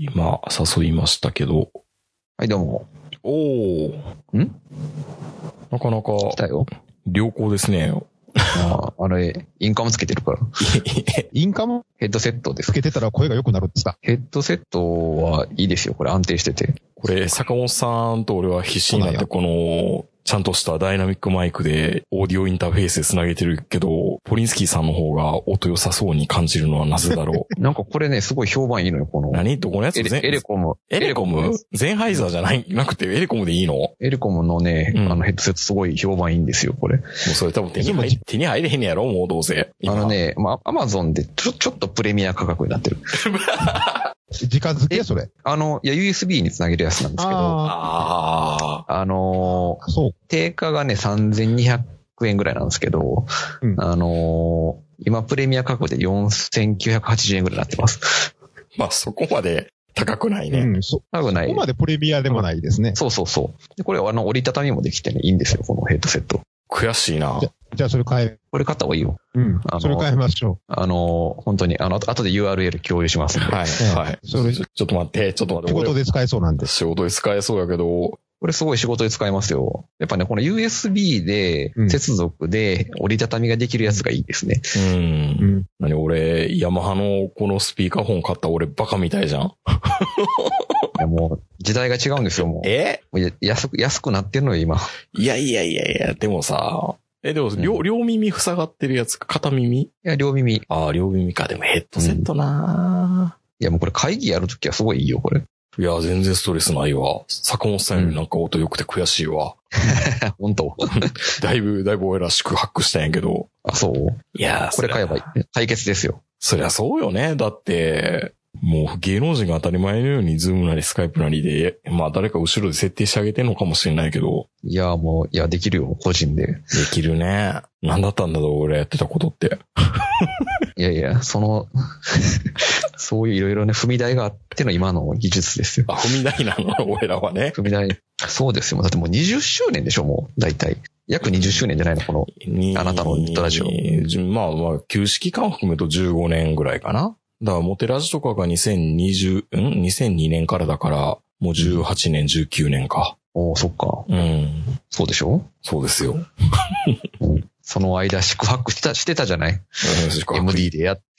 今、誘いましたけど。はい、どうも。おお。ん？なかなか来たよ。良好ですね。ああれ、インカムつけてるから。インカム？ヘッドセットです。つけてたら声が良くなるんですかヘッドセットはいいですよ。これ安定してて。これ、坂本さんと俺は必死になって、この、ちゃんとしたダイナミックマイクで、オーディオインターフェースで繋げてるけど、ポリンスキーさんの方が音良さそうに感じるのはなぜだろう。なんかこれね、すごい評判いいのよ、この。何どこのやつエレエレコム。エレコム？ゼンハイザーじゃない、なくてエレコムでいいの？もエレコムのね、うんあのヘッドセットすごい評判いいんですよ、これ。うそれ多分手に入手に入れへんねやろもうどうせ。あのね、まあ、アマゾンでちょ、ちょっとプレミア価格になってる。直付けそれ。あの、いや、USB につなげるやつなんですけど、ああのあ、そう。定価がね、3200円ぐらいなんですけど、うんあのー今プレミア価格で4980円ぐらいになってます。まあそこまで高くないね。うん、そ、高くないここ。までプレミアでもないですね。そうそうそう。でこれ、あの、折りたたみもできてね、いいんですよ、このヘッドセット。悔しいなじ。ゃあそれ変え、これ買った方がいいよ。うんあの。それ変えましょあのー本当に、あの、後で URL 共有しますんで。はい、ええはい。それちょちょっと待って、ちょっと待う。って。俺仕事で使えそうなんです。仕事で使えそうやけど、これすごい仕事で使えますよ。やっぱね、この USB でうん接続で折りたたみができるやつがいいですね。うん。うん。何俺、ヤマハのこのスピーカーフォン買った俺バカみたいじゃん。いやもう、時代が違うんですよ、もう。え？もうや安く、安くなってんのよ、今。いやいやいやいや、でもさ、え、でも、両、両耳塞がってるやつ、片耳？いや、両耳。いああ、両耳か。でもヘッドセットな、や、もうこれ会議やるときはすごいいいよ、これ。いや、全然ストレスないわ。坂本さんよりなんか音良くて悔しいわ。本当？だいぶ、だいぶ俺ら宿泊したんやけど。あ、そう？いやこれ買えばいい。解決ですよ。そりゃそうよね。だって、もう芸能人が当たり前のようにズームなりスカイプなりで、まあ誰か後ろで設定してあげてんのかもしれないけど、いや、もう、いや、できるよ、個人で。できるね。なんだったんだろう、俺やってたことって。いやいや、その、そういういろいろね、踏み台があっての今の技術ですよ。あ、踏み台なの、俺らはね。踏み台。そうですよ。だってもう20周年でしょ、もう、大体。約20周年じゃないの、この。にあなたのネットラジオまあまあ、旧式間含めると15年ぐらいかな。だから、モテラジとかが2020、ん ?2002 年からだから、もう18年、19年か。おーそっか。うん。そうでしょ？そうですよ。うんその間、宿泊してた、してたじゃない ?MD でやっ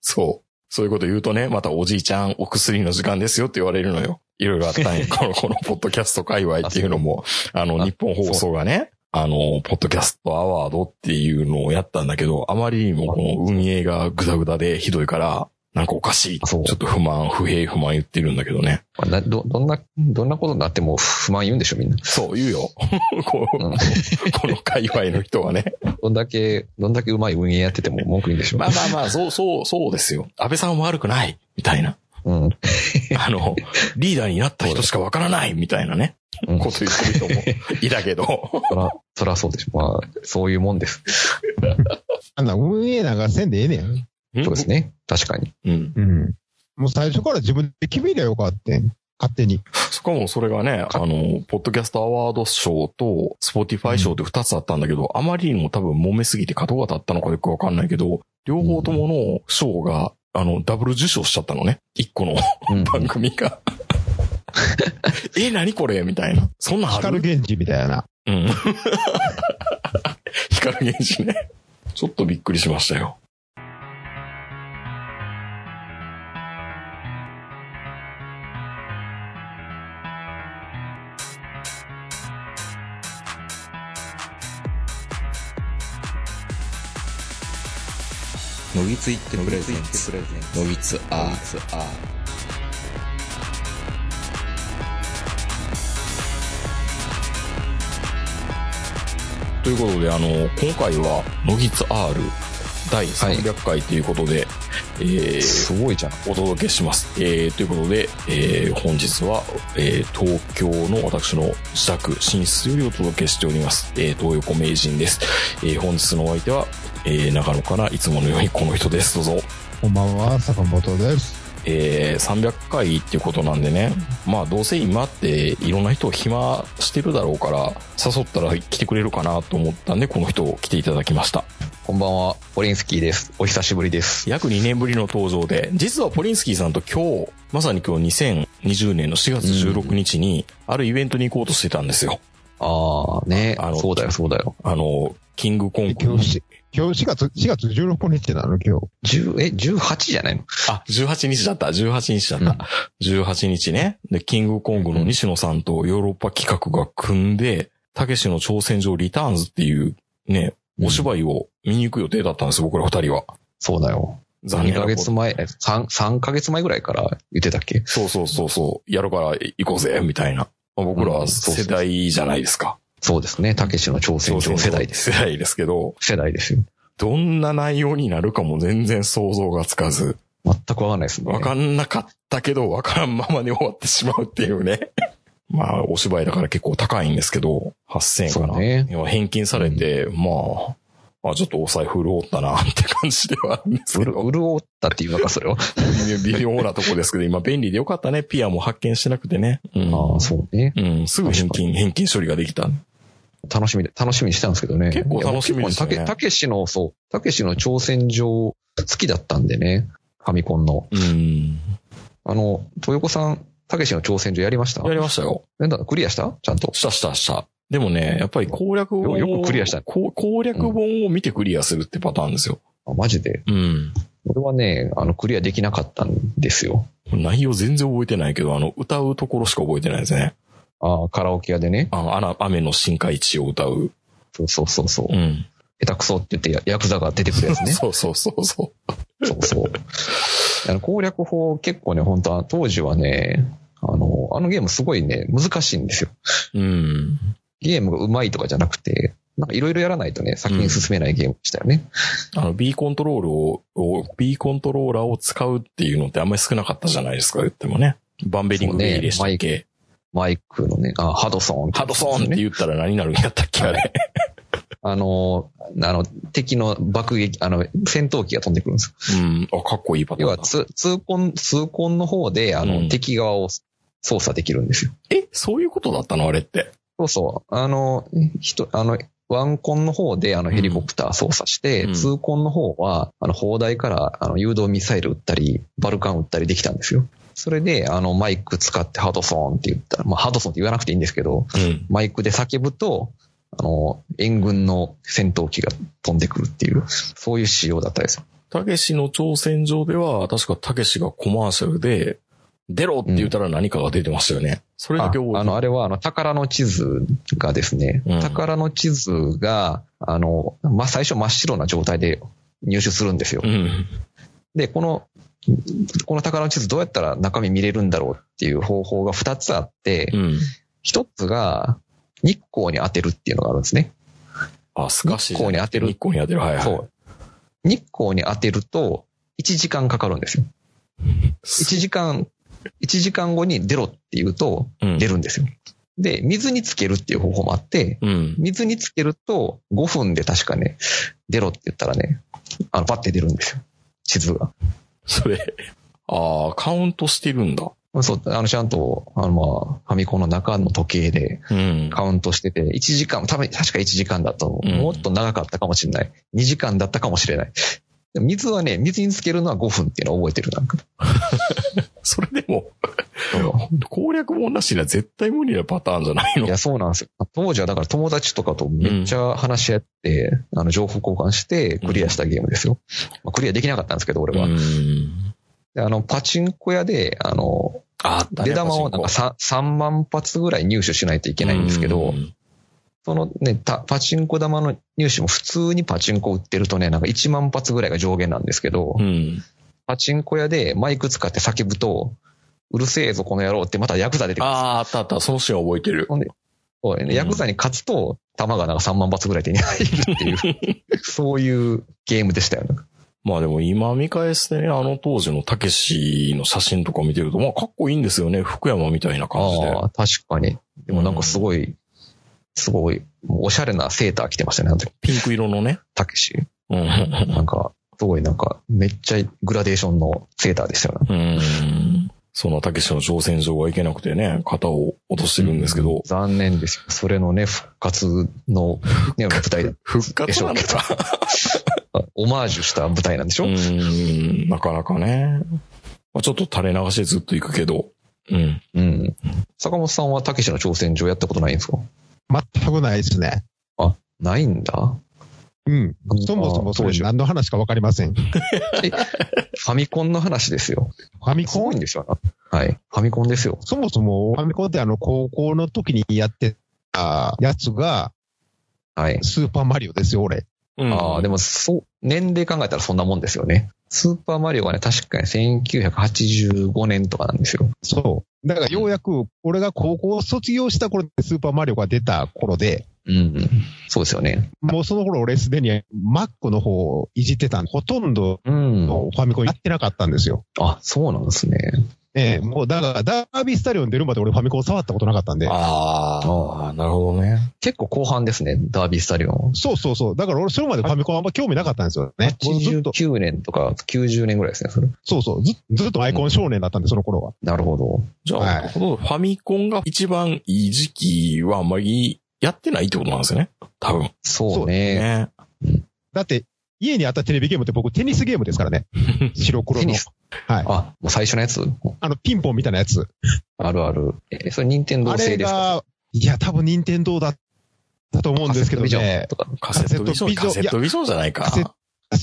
そう。そういうこと言うとね、またおじいちゃんお薬の時間ですよって言われるのよ。いろいろあったんや。この、このポッドキャスト界隈っていうのも、あの、あ日本放送がね、あの、ポッドキャストアワードっていうのをやったんだけど、あまりにもこの運営がグダグダでひどいから、なんかおかしい。ちょっと不満、不平不満言ってるんだけどね。など、どんな、どんなことになっても不満言うんでしょ、みんな。そう言うよ。こううん この界隈の人はね。どんだけ、どんだけうまい運営やってても文句言うんでしょ。まあまあまあ、そう、そう、そうですよ。安倍さんは悪くない。みたいな。うん。あの、リーダーになった人しかわからない。みたいなね。うんこと言ってる人もいたけど。そら、そらそうでしょ。まあ、そういうもんです。あんな運営なんかせんでええねん。そうですね。確かに。うん。うん。もう最初から自分で決めりゃよかったん。勝手に。しかもそれがね、あの、ポッドキャストアワード賞と、 Spotify 賞って二つあったんだけど、あまりにも多分揉めすぎて角が立ったのかよくわかんないけど、両方ともの賞が、あの、ダブル受賞しちゃったのね。一個のうん。番組が。え、何これ？みたいな。そんなんある？光源氏みたいな。うん。光源氏ね。ちょっとびっくりしましたよ。のぎついってプレゼンツのぎつアーツアということで、あの、今回は、のぎつ R 第300回ということで、えーすごいじゃん。お届けします。えーということで、えー本日は、えー東京の私の自宅、寝室よりお届けしております。えー東横名人です。えー本日のお相手は、えー長野からいつものようにこの人です。どうぞ。こんばんは、坂本です。えー300回っていうことなんでね、まあどうせ今っていろんな人を暇してるだろうから、誘ったら来てくれるかなと思ったんで、この人を来ていただきました。こんばんは、ポリンスキーです。お久しぶりです。約2年ぶりの登場で、実はポリンスキーさんと今日、まさに今日2020年の4月16日に、あるイベントに行こうとしてたんですよ。ああ、ねあのそうだよ、そうだよ。あの、キングコング今日し、今日4月、4月16日なの今日。10、え、18じゃないの？あ、18日だった、18日だった。18日ね。で、キングコングの西野さんとヨーロッパ企画が組んで、たけしの挑戦状リターンズっていうね、お芝居を見に行く予定だったんです、僕ら二人は。そうだよ。2残念なことヶ月前、え3、3ヶ月前ぐらいから言ってたっけ？そうそうそうそう、やるから行こうぜ、みたいな。まあ僕らは世代じゃないですか。そうですね。たけしの挑戦状世代です。世代ですけど、世代ですよ。どんな内容になるかも全然想像がつかず、全くわかんないですね。わかんなかったけど、わからんままに終わってしまうっていうね。まあ、お芝居だから結構高いんですけど、8000円かな。ね返金されて、まあ、まあちょっとお財布潤ったなって感じではあるんですけど、潤ったっていうのか、それは。微妙なとこですけど、今便利でよかったね。ピアも発見してなくてね。うん。ああ、そうね。うん、すぐ返金、返金処理ができた。楽しみで、楽しみにしてたんですけどね。結構楽しみでしたねたけ、しの、そう、たけしの挑戦状好きだったんでね。ファミコンの。うん。あの、豊子さん、たけしの挑戦状やりました？やりましたよ。なんだ、クリアした？ちゃんと？したしたした。でもね、やっぱり攻略本をよよくクリアしたこう攻略本を見てクリアするってパターンですよ。あマジで。うん。俺はね、あの、クリアできなかったんですよ。内容全然覚えてないけど、あの、歌うところしか覚えてないですね。あカラオケ屋でね。あの、あの雨の深海地を歌う。そうそうそうそう。うん。下手くそって言ってヤヤクザが出てくるやつね。そうそうそうそそうそう。あの攻略法結構ね、本当は当時はね、あの、あのゲームすごいね、難しいんですよ。う。うん。ゲームが上手いとかじゃなくて、なんかいろいろやらないとね、先に進めないゲームでしたよね。あの、B コントロールを、を B コントローラーを使うっていうのってあんまり少なかったじゃないですか、言ってもね。バンベリングゲイでしたっけ、マイクのね、あ、ハドソン、ハドソンって言ったら何になるんやったっけ、あれ。あの、あの、敵の爆撃、あの、戦闘機が飛んでくるんですよ。うん。あ、かっこいいパターンだ。要は、つ痛恨、痛恨の方で、あの、うん敵側を操作できるんですよ。え、そういうことだったの？あれって。そうそう。あの、人、あの、ワンコンの方であのヘリコプター操作して、うんツーコンの方は、あの、砲台からあの誘導ミサイル撃ったり、バルカン撃ったりできたんですよ。それで、あの、マイク使ってハドソンって言ったら、まあ、ハドソンって言わなくていいんですけど、うん。マイクで叫ぶと、あの、援軍の戦闘機が飛んでくるっていう、そういう仕様だったですよ。たけしの挑戦状では、確かたけしがコマーシャルで、出ろって言ったら何かが出てましたよね。それだけ覚えてああの、あれは、あの、宝の地図がですね、うん宝の地図が、あの、まあ、最初真っ白な状態で入手するんですよ。うん。で、この、この宝の地図どうやったら中身見れるんだろうっていう方法が2つあってう、ん。一つが日光に当てるっていうのがあるんですね。あ、スカシ日光に当てる日光に当てる。はいはい。そう。日光に当てると1時間かかるんですよ。1時間、1時間後に出ろって言うとうん出るんですよ。で、水につけるっていう方法もあって、うん。水につけると5分で確かね、出ろって言ったらね、あの、パッて出るんですよ。地図が。それ、ああ、カウントしてるんだ。そう、あの、ちゃんと、あの、まあ、ファミコンの中の時計でうん。カウントしてて、1時間、多分、確か1時間だともっと長かったかもしれない。2時間だったかもしれない。水はね、水につけるのは5分っていうのを覚えてる、なんか。それでも、攻略本なしには絶対無理なパターンじゃないの？いや、そうなんですよ。当時はだから友達とかとめっちゃ話し合って、あの、情報交換してクリアしたゲームですよ。まあ、クリアできなかったんですけど、俺は。うん。であの、パチンコ屋で、あの、あ出玉をなんか 3, 3万発ぐらい入手しないといけないんですけど、うんそのね、たパチンコ玉の入手も普通にパチンコ売ってるとね、なんか1万発ぐらいが上限なんですけど、うん。パチンコ屋でマイク使って叫ぶと、うるせえぞこの野郎ってまたヤクザ出てくるああ、あったあった。そのシーン覚えてる。そうねうんヤクザに勝つと、弾がなんか3万発ぐらい手に入るっていう、そういうゲームでしたよね。まあでも今見返してね、あの当時のたけしの写真とか見てると、まあかっこいいんですよね。福山みたいな感じで。ああ、確かに。でもなんかすごい、すごい、おしゃれなセーター着てましたね、あの時、ピンク色のね。たけし。うん。なんか、すごいなんか、めっちゃグラデーションのセーターでしたよね。うん。そのたけしの挑戦状がいけなくてね、肩を落としてるんですけど、残念ですよ。それのね、復活の、ね、舞台で。復活なのか。オマージュした舞台なんでしょ、うーん、なかなかね。まあ、ちょっと垂れ流しでずっと行くけど。うん。うん。坂本さんはたけしの挑戦状やったことないんですか？全くないですね。あ、ないんだ？うん。そもそもそれ何の話かわかりません。フファミコンの話ですよ。ァミコン？すごいんですよ。はい。ファミコンですよ。そもそもファミコンってあの高校の時にやってたやつがはい。スーパーマリオですよ、俺。うん、ああ、でも、そう、年齢考えたらそんなもんですよね。スーパーマリオがね、確かに1985年とかなんですよ。そう。だからようやく俺が高校を卒業した頃ってスーパーマリオが出た頃で、うんうん。そうですよね。もうその頃俺すでに Mac の方をいじってたんで、ほとんどファミコンやってなかったんですよ。あ、そうなんですね。ええ、もうだからダービースタリオン出るまで俺ファミコン触ったことなかったんで。ああ、なるほどね。結構後半ですね、ダービースタリオン。そうそうそう。だから俺それまでファミコンあんま興味なかったんですよね。もうずっと、89年とか90年ぐらいですね、それ。そうそう。ずずっとアイコン少年だったんで、その頃は。なるほど。じゃあ、はいファミコンが一番いい時期はあんまりやってないってことなんですよね。多分。そうね。ね。だって、家にあったテレビゲームって僕テニスゲームですからね。白黒のテニ。ス？はい。あ、もう最初のやつ？あの、ピンポンみたいなやつ。あるある。え、それ任天堂あれ製ですか？が、いや、多分任天堂だったと思うんですけどカセットビジョンね。カセットビジョン、カカセットビジョンじゃないかカ。セ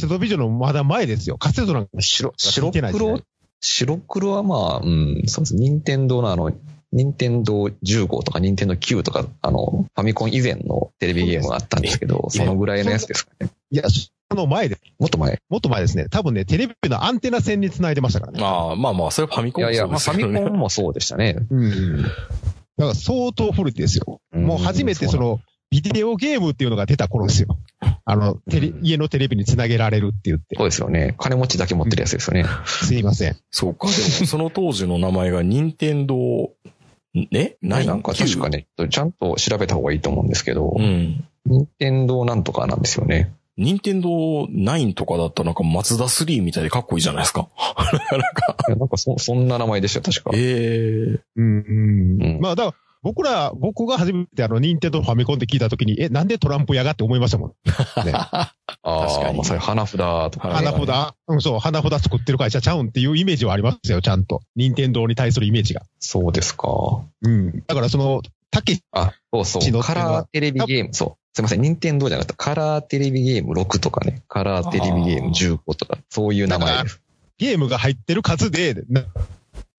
ットビジョンのまだ前ですよ。カセットなんか白、つ白いてないですね黒、白黒はまあ、うん、そうです。任天堂のあの、任天堂15とか任天堂9とか、あの、ファミコン以前のテレビゲームがあったんですけど、そうですそのぐらいのやつですかね。いや、あの前です。もっと前。もっと前ですね。多分ね、テレビのアンテナ線に繋いでましたからね。ああ、まあまあ、それはファミコンもいやいや、そうまあファミ。コンもそうでしたね。うん。だから相当古いですよ。もう初めてその、ビデオゲームっていうのが出た頃ですよ。あの、テレ、家のテレビにつなげられるって言って。そうですよね。金持ちだけ持ってるやつですよね。すいません。そうか、でも、その当時の名前が任天堂、ねナインなんか確か。ね、ちゃんと調べた方がいいと思うんですけどう、ん。任天堂なんとかなんですよね。任天堂9とかだったらなんかマツダ3みたいでかっこいいじゃないですか。なんか、なんかそ、そんな名前でしたよ、確か。ええうん、うん。うんまあ、だから、僕ら、僕が初めてあの、任天堂ファミコンって聞いたときに、え、なんでトランプやがって思いましたもん。ね、ああ、確かにまあ、それ花札とかね。花札、うん、そう、花札作ってる会社ちゃうんっていうイメージはありますよ、ちゃんと。任天堂に対するイメージが。そうですか。うん。だからその、たけし、あ、そうそう。カラーテレビゲーム、そう。すいません、任天堂じゃなかった。カラーテレビゲーム6とかね。カラーテレビゲーム15とか、そういう名前です。ゲームが入ってる数で、な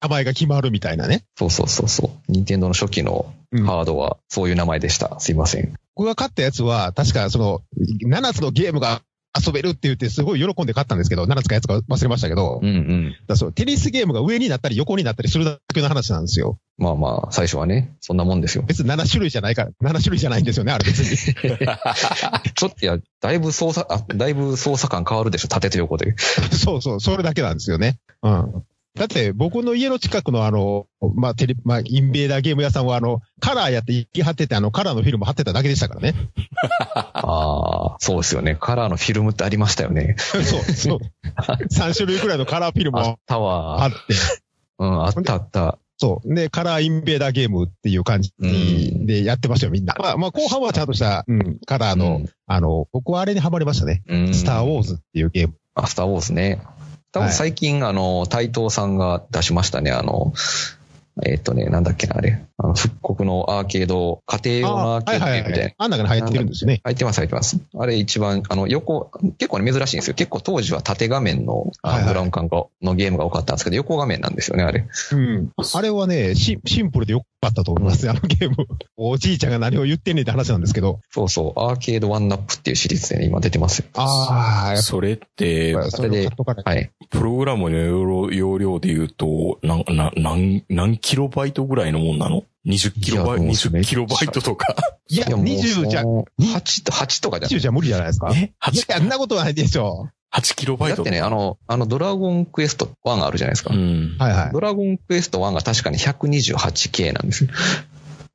名前が決まるみたいなね。そうそうそうそう。任天堂の初期のうんハードはそういう名前でした。すいません。僕が買ったやつは、確かその、7つのゲームが遊べるって言って、すごい喜んで買ったんですけど、7つかやつか忘れましたけど、うんうん。だそうテニスゲームが上になったり横になったりするだけの話なんですよ。まあまあ、最初はね、そんなもんですよ。別に7種類じゃないから、7種類じゃないんですよね、あれ別に。ちょっといや、だいぶ操作、あ、だいぶ操作感変わるでしょ、縦と横で。そうそう、それだけなんですよね。うん。だって、僕の家の近くのあの、まあ、テレまあ、インベーダーゲーム屋さんはあの、カラーやって行き張ってて、あの、カラーのフィルム貼ってただけでしたからね。ああ、そうですよね。カラーのフィルムってありましたよね。そう、そう。3種類くらいのカラーフィルムあっをた貼わっ。て、うん、あったあった。そう。で、カラーインベーダーゲームっていう感じうんでやってましたよ、みんな。まあ、まあ、後半はちゃんとした、うん、カラーの、うんあの、僕はあれにハマりましたね。うんスター・ウォーズっていうゲーム。あ、スターウォーズね。スターウォーズはい最近、あの、台東さんが出しましたね。あの、えっとね、なんだっけな、あれ。あの、復刻のアーケード、家庭用のアーケードみたいな。あん中に入ってるんですよね。入ってます、入ってます。あれ一番、あの、横、結構ね、珍しいんですよ。結構当時は縦画面の、あはいはいのブラウン管のゲームが多かったんですけど、横画面なんですよね、あれ。うん。あれはね、シシンプルでよかったと思いますね、あのゲーム。おじいちゃんが何を言ってんねんって話なんですけど。そうそう、アーケードワンナップっていうシリーズでね、今出てますよ。ああ、それって、それを買っとかない。はい。プログラムの容量容量で言うと、なん、な、何、何キロバイトぐらいのもんなの？?20 キロバイト、いやもう20キロバイトとか。いや、いやもう20じゃ、その8と、8とかじゃ20じゃ無理じゃないですか？いえ ?8、や、あんなことはないでしょ8キロバイトだってね、あの、あの、ドラゴンクエスト1あるじゃないですか。うん。はいはいドラゴンクエスト1が確かに 128K なんですよ。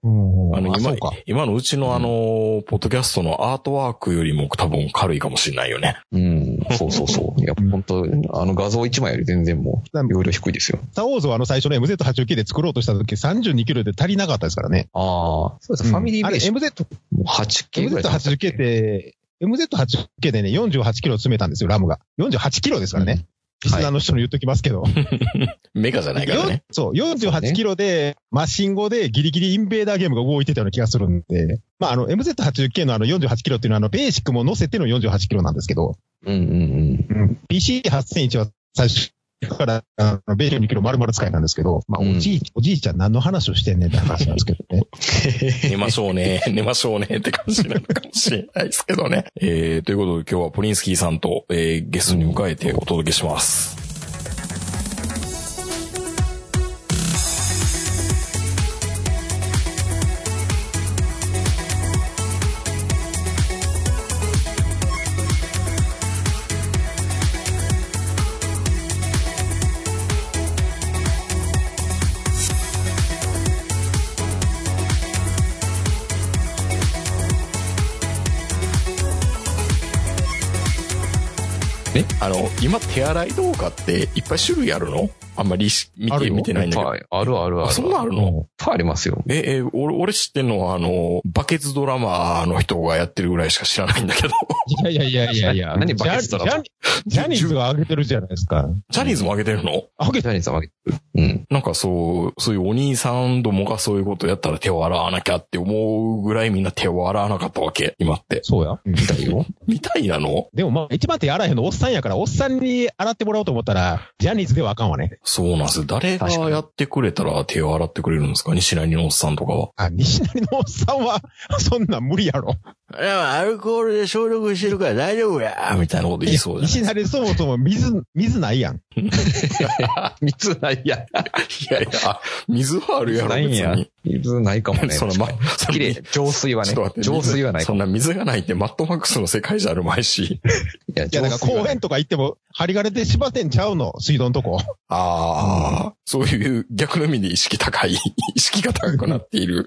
うん。あの、今今のうちのあの、ポッドキャストのアートワークよりも多分軽いかもしれないよね。うん、そうそうそう。いや、本当あの画像1枚より全然もう、容量低いですよ。スター・ウォーズはあの最初の MZ89 で作ろうとした時32キロで足りなかったですからね。ああ、そうです、ファミリーベーシあれョン。MZ、もう 8K ぐらいじゃないですか MZ89 って、MZ89 でね、48キロ詰めたんですよ、ラムが。48キロですからね。リスナーの人に言っときますけど。メガじゃないからね。そう、48キロで、マシン語でギリギリインベーダーゲームが動いてたような気がするんで、まあ、あの、MZ89 のあの48キロっていうのは、あの、ベーシックも乗せての48キロなんですけど、うんうんうん。PC8001 は最初から、あの、ベーシック2キロ丸々使いなんですけど、まあ、おじい、おじいちゃん何の話をしてんねんって話なんですけどね。寝ましょうね、寝ましょうねって感じなのかもしれないですけどね。えー、ということで今日はポリンスキーさんと、えー、ゲストに迎えてお届けします。あの、今手洗い動画っていっぱい種類あるの？あんまりし見て、見てないんだけど。はい。あるあるある。あ、そんなんあるの？いっぱいありますよ。え、え、俺、俺知ってんのは、あの、バケツドラマーの人がやってるぐらいしか知らないんだけど。いやいやいやいやいや。何バケツだろジャニジャニーズが上げてるじゃないですか。ジャニーズも上げてるの？上げジャニーさんは、うん。なんかそう、そういうお兄さんどもがそういうことやったら手を洗わなきゃって思うぐらいみんな手を洗わなかったわけ、今って。そうや。見たいよ。みたいなの？でもまあ、一番手洗えへんのおっさんやから、おっさんに洗ってもらおうと思ったら、ジャニーズではあかんわね。そうなんですよ。誰がやってくれたら手を洗ってくれるんですか？西成のおっさんとかは。あ、西成のおっさんは、そんなん無理やろ。いや、アルコールで消毒してるから大丈夫やみたいなこと言いそうじゃない？西成そもそも水、水ないやん。水ないや。いやいや、水はあるやろ、別ないんやに。。水ないかもね。そのま、綺麗。浄水はね浄水はない。そんな水がないってマットマックスの世界じゃあるまいし。いや、いや、だから公園とか行っても、針金で縛ってんちゃうの？水道のとこ。ああ、そういう逆の意味で意識高い、意識が高くなっている。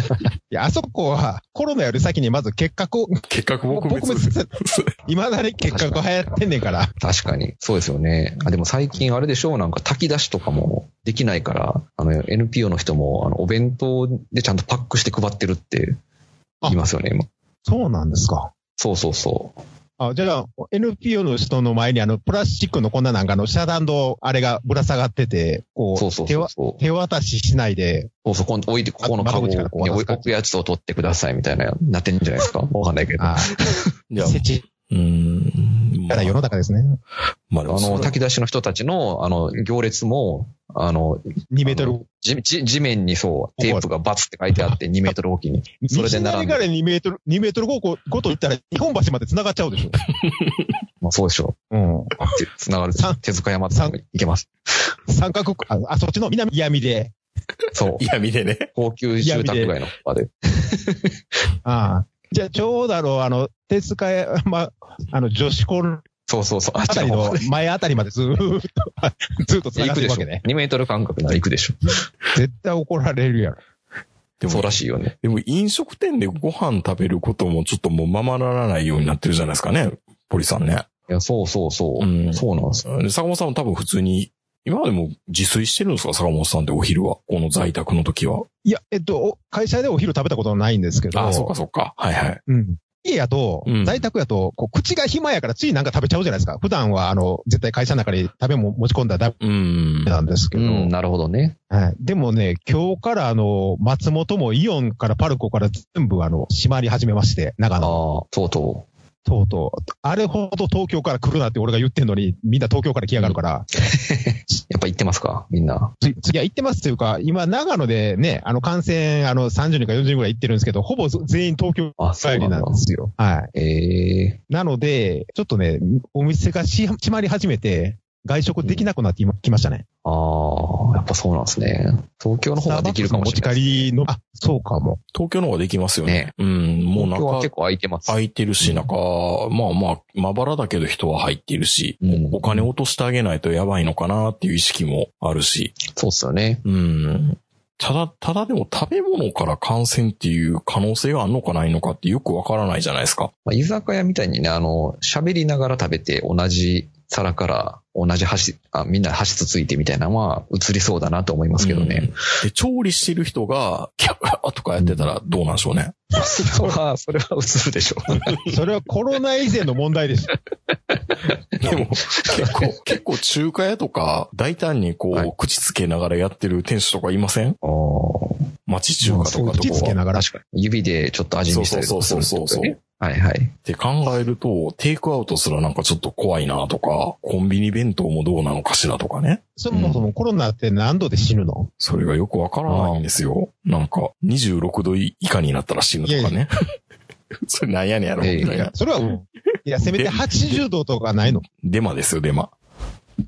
いや、あそこは、コロナより先にまず結核を、結核撲滅。撲滅させ、未だに結核流行ってんねんから。確かに。そうですよね。あ、でも最近あれでしょうなんか炊き出しとかもできないから、あの、NPO の人も、あの、お弁当でちゃんとパックして配ってるって言いますよね、今。そうなんですか。そうそうそう。あ、じゃあ、NPO の人の前にあの、プラスチックのこんななんかあの、遮断のあれがぶら下がってて、こう、そうそう手わそうそう。手渡ししないで、そうそう、こん置いて、ここのカゴに置くやつを取ってくださいみたいな、なってんじゃないですかわかんないけど。ああいや、設置うーん。やら世の中ですね。まあでもそれの、炊き出しの人たちの、あの、行列も、あの、2メートル。地地地面にそう、テープがバツって書いてあって、2メートルおきに。それで並んで西成から2メートル、2メートルごこごと行ったら日本橋まで繋がっちゃうでしょ。まあそうでしょうん。う。つながるさん。手塚山とかも行けます。三角区、あ、あそっちの南闇で、そう。闇でね。高級住宅街の場で。ああ。じゃあ、ちょうどあの、あの、手塚山、あの、女子校のそうそうそう。ああたりの前あたりまでずーっと、ずっと繋くでしょ。ってるわけね。2メートル間隔なら行くでしょ。絶対怒られるやろ。でもそうらしいよね。でも飲食店でご飯食べることもちょっともうままならないようになってるじゃないですかね。ポリさんね。いや、そうそうそう。うんそうなんですよ。で坂本さんも多分普通に、今までも自炊してるんですか坂本さんってお昼は？この在宅の時は。いや、えっと、お会社でお昼食べたことないんですけど。ああ、そっかそっか。はいはい。うん。家やとうん、在宅やと、こう口が暇やからついなんか食べちゃうじゃないですか。普段は、あの、絶対会社の中に食べ物持ち込んだらダうんメ。なんですけど。うん、なるほどね。はい。でもね、今日からあの、松本もイオンからパルコから全部あの、閉まり始めまして、長ああ野。、とうととうとう。あれほど東京から来るなって俺が言ってんのに、みんな東京から来やがるから、う。やっぱ行ってますか？みんな。つ次は行ってますというか、今長野でね、あの感染、あの30人か40人ぐらい行ってるんですけど、ほぼ全員東京帰りなんで。すよ。はい。ええなので、ちょっとね、お店がし閉まり始めて、外食できなくなって今きましたね。ああ、やっぱそうなんですね。東京の方ができるかもしれない。持ち帰りの、あ、そうかも。東京の方ができますよね。ねうん。もうなんか、東京は結構空いてます。空いてるし、なんか、まあまあ、まばらだけど人は入っているし、うんお金落としてあげないとやばいのかなっていう意識もあるし。そうっすよね。うん。ただ、ただでも食べ物から感染っていう可能性があるのかないのかってよくわからないじゃないですか。まあ、居酒屋みたいにね、あの、喋りながら食べて同じ皿から同じ箸、あ、みんな箸つついてみたいなのは映りそうだなと思いますけどね。で、調理してる人が、キャーとかやってたらどうなんでしょうね。それは、それは映るでしょう。それはコロナ以前の問題です。でも、結構、結構中華屋とか、大胆にこう、はい口つけながらやってる店主とかいません？あー町中華とかと口つけ。ながら。確かに。指でちょっと味見したりとかするってことそうそうそうそうね。はいはい。って考えると、テイクアウトすらなんかちょっと怖いなとか、コンビニ弁当もどうなのかしらとかね。そもそもコロナって何度で死ぬの？それがよくわからないんですよ。なんか、26度以下になったら死ぬとかね。それなんやねんやろ、ええみたいな。それは、いや、せめて80度とかないの？デマですよ、デマ。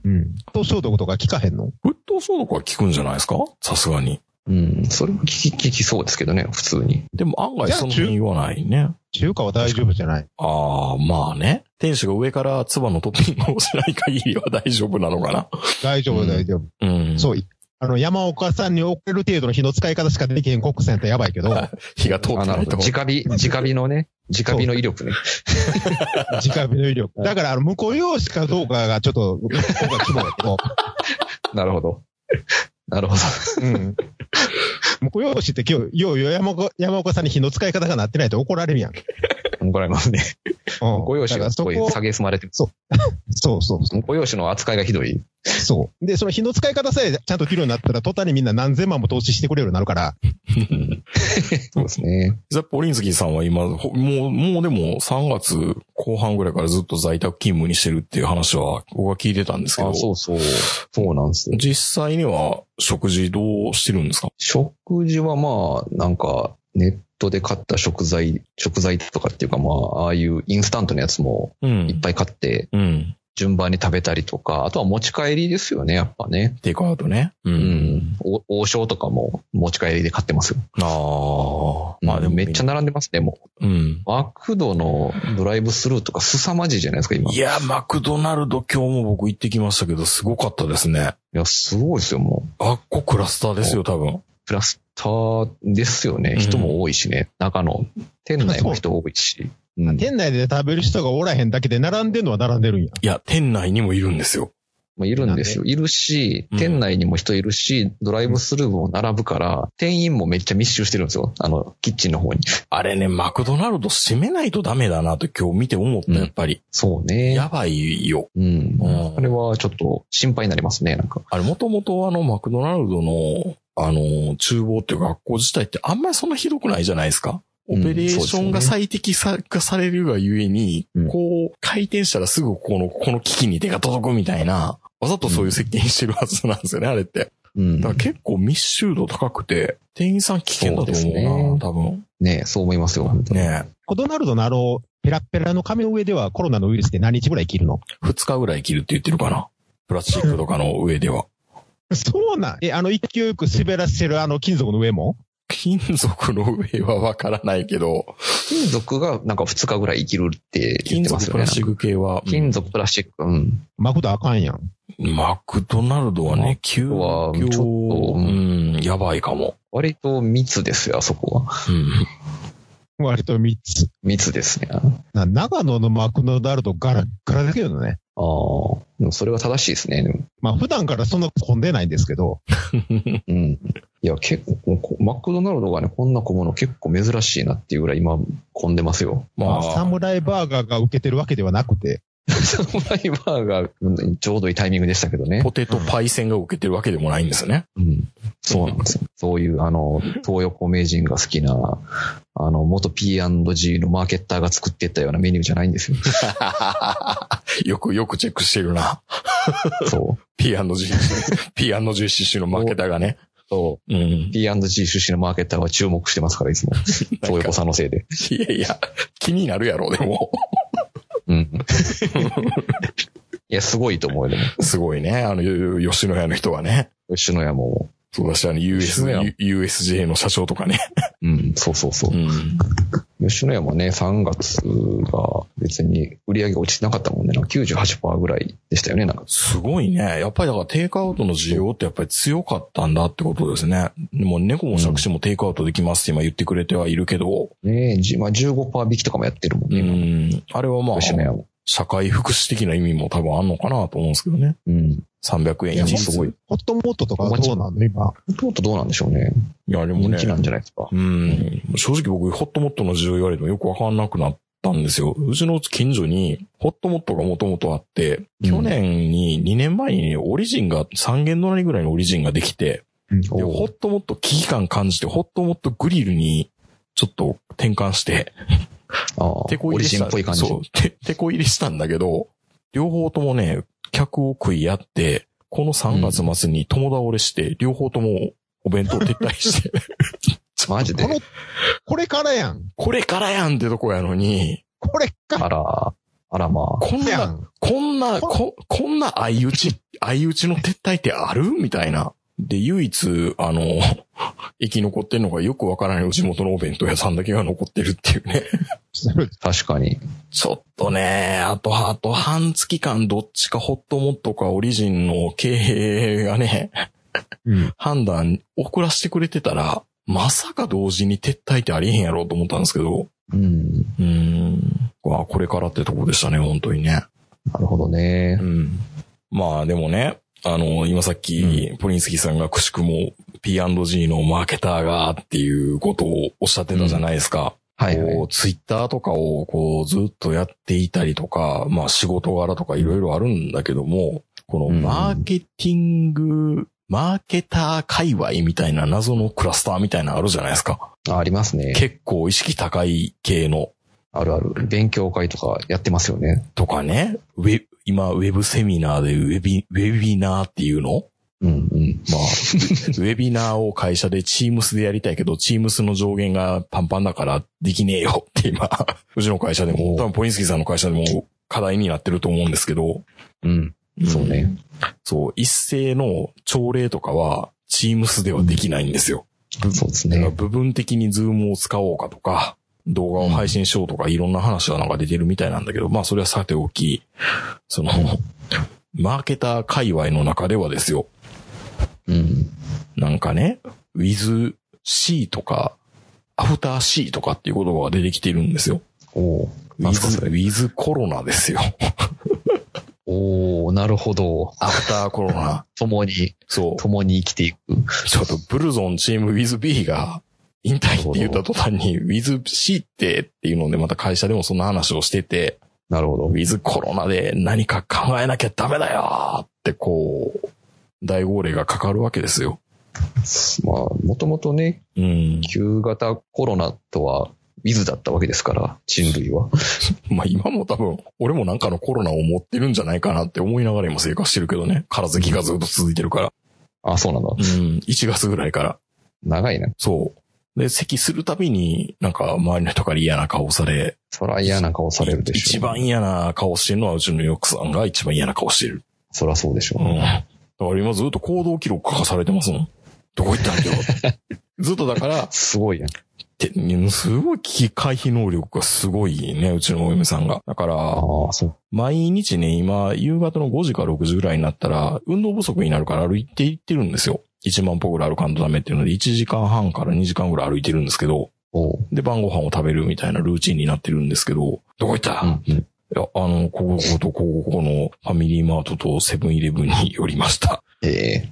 うん。と消毒とか効かへんの？沸騰消毒は効くんじゃないですか？さすがに。うん。それも聞き、聞きそうですけどね、普通に。でも案外その辺言わないね。中華は大丈夫じゃない。ああ、まあね。店主が上から唾のトッピングをしない限りは大丈夫なのかな。大丈夫、うん大丈夫。うん。そう。あの、山岡さんに送れる程度の火の使い方しかできへんコックさんやったらやばいけど、火が通ってあ、なないとるほど。。直火、直火のね、直火の威力ね。直火の威力。だから、あの、向こう用紙かどうかがちょっと、僕は希望だけど、なるほど。なるほど。うん。向こう用紙って今日、よう山岡、山岡さんに火の使い方がなってないと怒られるやん。怒られますね。うん。ご用紙がすごい下げすまれてる。そうそうそご用紙の扱いがひどい。う。そう。で、その火の使い方さえちゃんと切るようになったら、途端にみんな何千万も投資してくれるようになるから、そうですね。ザ・ポリンスキーさんは今、ほもう、もうでも3月後半ぐらいからずっと在宅勤務にしてるっていう話は僕は聞いてたんですけどあ、、そうそう。そうなんですよ。実際には食事どうしてるんですか？食事はまあ、なんか、ネットで買った食材、食材とかっていうかまあ、ああいうインスタントのやつもうん。いっぱい買って、うん。順番に食べたりとか、あとは持ち帰りですよね、やっぱね。テイクアウトね。う。うんん。お王将とかも持ち帰りで買ってますよ。ああ。まあでもめっちゃな。並んでますね、もう。うん。マクドのドライブスルーとか凄まじいじゃないですか、今。いいや、マクドナルド今日も僕行ってきましたけど、すごかったですね。や、すごいですよ、もう。あっこクラスターですよ、多分。クラスターですよね。人も多いしね。中の、店内も人多いし。うん。店内で食べる人がおらへんだけで並んでんのは並んでるんや。いや、店内にもいるんですよ。もういるんですよ。いるし、うん店内にも人いるし、ドライブスルーも並ぶから、店員もめっちゃ密集してるんですよ。あの、キッチンの方に。あれね、マクドナルド閉めないとダメだなと今日見て思った、うんやっぱり。そうね。やばいよ。うん。うんあれはちょっと心配になりますね、なんか。あれ、もともとあの、マクドナルドの、あの、厨房っていうか学校自体ってあんまりそんなひどくないじゃないですか。オうんペレーションが最適さ化されるがゆえに、うんこう、回転したらすぐこの、この機器に手が届くみたいな、わざとそういう設計にしてるはずなんですよね、あれって。うんだから結構密集度高くて、店員さん危険だと思うそうですな、ね多分。ねそう思いますよ、本当に。ねコドナルドのあの、ペラッペラの紙の上ではコロナのウイルスって何日ぐらい生きるの？二日ぐらい切るって言ってるかな。プラスチックとかの上では。そうなん？え、あの勢いよく滑らしてるあの金属の上も？金属の上はわからないけど、金属がなんか2日ぐらい生きるって言金ってますよね。属プラスチック系は、うん金属プラスチック、うん。マクドあかんやん。マクドナルドはね、急は遽、ちょっとうん、やばいかも。割と密ですよ、あそこは。うん。割と3つ。密ですね。あな長野のマクドナルドガラッガラだけどね。あ。でもそれは正しいですね。でもまあ普段からそんな混んでないんですけど、うん。いや、結構、こマクドナルドがね、こんな混むの結構珍しいなっていうぐらい今混んでますよ。まあ、サまあ、ムライバーガーが受けてるわけではなくて、サムライバーがうんちょうどいいタイミングでしたけどねポ。テトパイセンが受けてるわけでもないんですよね。うん。そうなんですよ。そういう、あの、東横名人が好きな、あの、元 P&G のマーケッターが作ってったようなメニューじゃないんですよ。よく、よくチェックしてるな。そう。P&G、P&G 出身のマーケターがね。そうんう。。P&G 出身のマーケッターは注目してますから、いつも。東横さんのせいで。いやいや、気になるやろ、でも。うん。いや、すごいと思うよ、でも。すごいね。あの、よ吉野家の人はね。吉野家も。そうだし、あの、US USJ の社長とかね。うん、そうそうそうう。ん。吉野家もね、3月が別に売り上げが落ちてなかったもんね。なんか98%ぐらいでしたよね、なんか。すごいね。やっぱりだからテイクアウトの需要ってやっぱり強かったんだってことですね。もう猫も杓子もテイクアウトできますって今言ってくれてはいるけど、ねえ、じまあ、15%引きとかもやってるもんうね、今ん。あれはまあ、吉野家も。社会福祉的な意味も多分あんのかなと思うんですけどね。うん。300円いや一律。すごい。ホットモットとかはどうなの？今。とうとうどうなんでしょうね。いや、でもね。人気なんじゃないですか？うん。正直僕、ホットモットの事情言われてもよくわかんなくなったんですよ。うちの近所に、ホットモットがもともとあって、去年に、2年前にオリジンが、3軒隣ぐらいのオリジンができて、うんでホットモット危機感感じて、ホットモットグリルに、ちょっと転換して、手こオリ入れした。ジンっぽい感じ。そう、手、手こ入れしたんだけど、両方ともね、客を食い合って、この3月末に友倒れして、両方ともお弁当撤退して、マジでこ。の、これからやん。これからやんってとこやのに、これかあら、あらまあ。こんな。こんな、こ、こんな相打ち、相打ちの撤退ってある？みたいな。で、唯一、あの、生き残ってんのがよくわからない地元のお弁当屋さんだけが残ってるっていうね。確かに。ちょっとね、あと、あと半月間どっちかホットモットかオリジンの経営がね、うん。判断遅らせてくれてたら、まさか同時に撤退ってありえへんやろうと思ったんですけど、うん。うーん、まあこれからってとこでしたね、本当にね。なるほどねう。ん。まあでもね、あの、今さっき、ポリンスキーさんがくしくも P&G のマーケターがっていうことをおっしゃってたじゃないですか。はいはいこう、ツイッターとかをこうずっとやっていたりとか、まあ仕事柄とかいろいろあるんだけども、このうんマーケティング、マーケター界隈みたいな謎のクラスターみたいなのあるじゃないですか。あありますね。結構意識高い系のあるある。勉強会とかやってますよね。とかね、ウェ今、ウェブセミナーでウェビ、ウェビナーっていうの？うんうん。まあ、ウェビナーを会社でチームスでやりたいけど、チームスの上限がパンパンだからできねえよって今、うちの会社でも、多分ポインスキーさんの会社でも課題になってると思うんですけど、うん。そうね。ん。そう、一斉の朝礼とかは、チームスではできないんですよ。そうですね。部分的にズームを使おうかとか、動画を配信しようとか、いろんな話がなんか出てるみたいなんだけど、まあそれはさておき、その、マーケター界隈の中ではですよ、うん。なんかね、with C とか、アフター C とかっていう言葉が出てきてるんですよ。おーなんすか with, それ。with コロナですよ。おーなるほど。アフターコロナ。共に、そう。共に生きていく。ちょっとブルゾンチーム with B が引退って言った途端に with C ってっていうのでまた会社でもそんな話をしてて、なるほど。ウィズコロナで何か考えなきゃダメだよってこう、大号令がかかるわけですよ。まあ、もともとね、うん。旧型コロナとは、ウィズだったわけですから、人類は。まあ今も多分、俺もなんかのコロナを持ってるんじゃないかなって思いながら今生活してるけどね。空咳がずっと続いてるから。あ、そうなんだ。うん。1月ぐらいから。長いね。そう。で、咳するたびになんか周りの人から嫌な顔され、そら嫌な顔されるでしょ。一番嫌な顔してるのはうちの奥さんが一番嫌な顔してる。そらそうでしょうん。だから今ずっと行動記録書かされてますもん。どこ行ったんだよ。ずっとだから、すごいやん。て、すごい危機回避能力がすごいね、うちのお嫁さんが。だから。毎日ね、今、夕方の5時か6時ぐらいになったら、運動不足になるから歩いていってるんですよ。1万歩ぐらい歩かんとダメっていうので、1時間半から2時間ぐらい歩いてるんですけど。で、晩ご飯を食べるみたいなルーチンになってるんですけど、どこ行った、うんうん。いや、あの、ここ、と、ここ、のファミリーマートとセブンイレブンに寄りました。ええ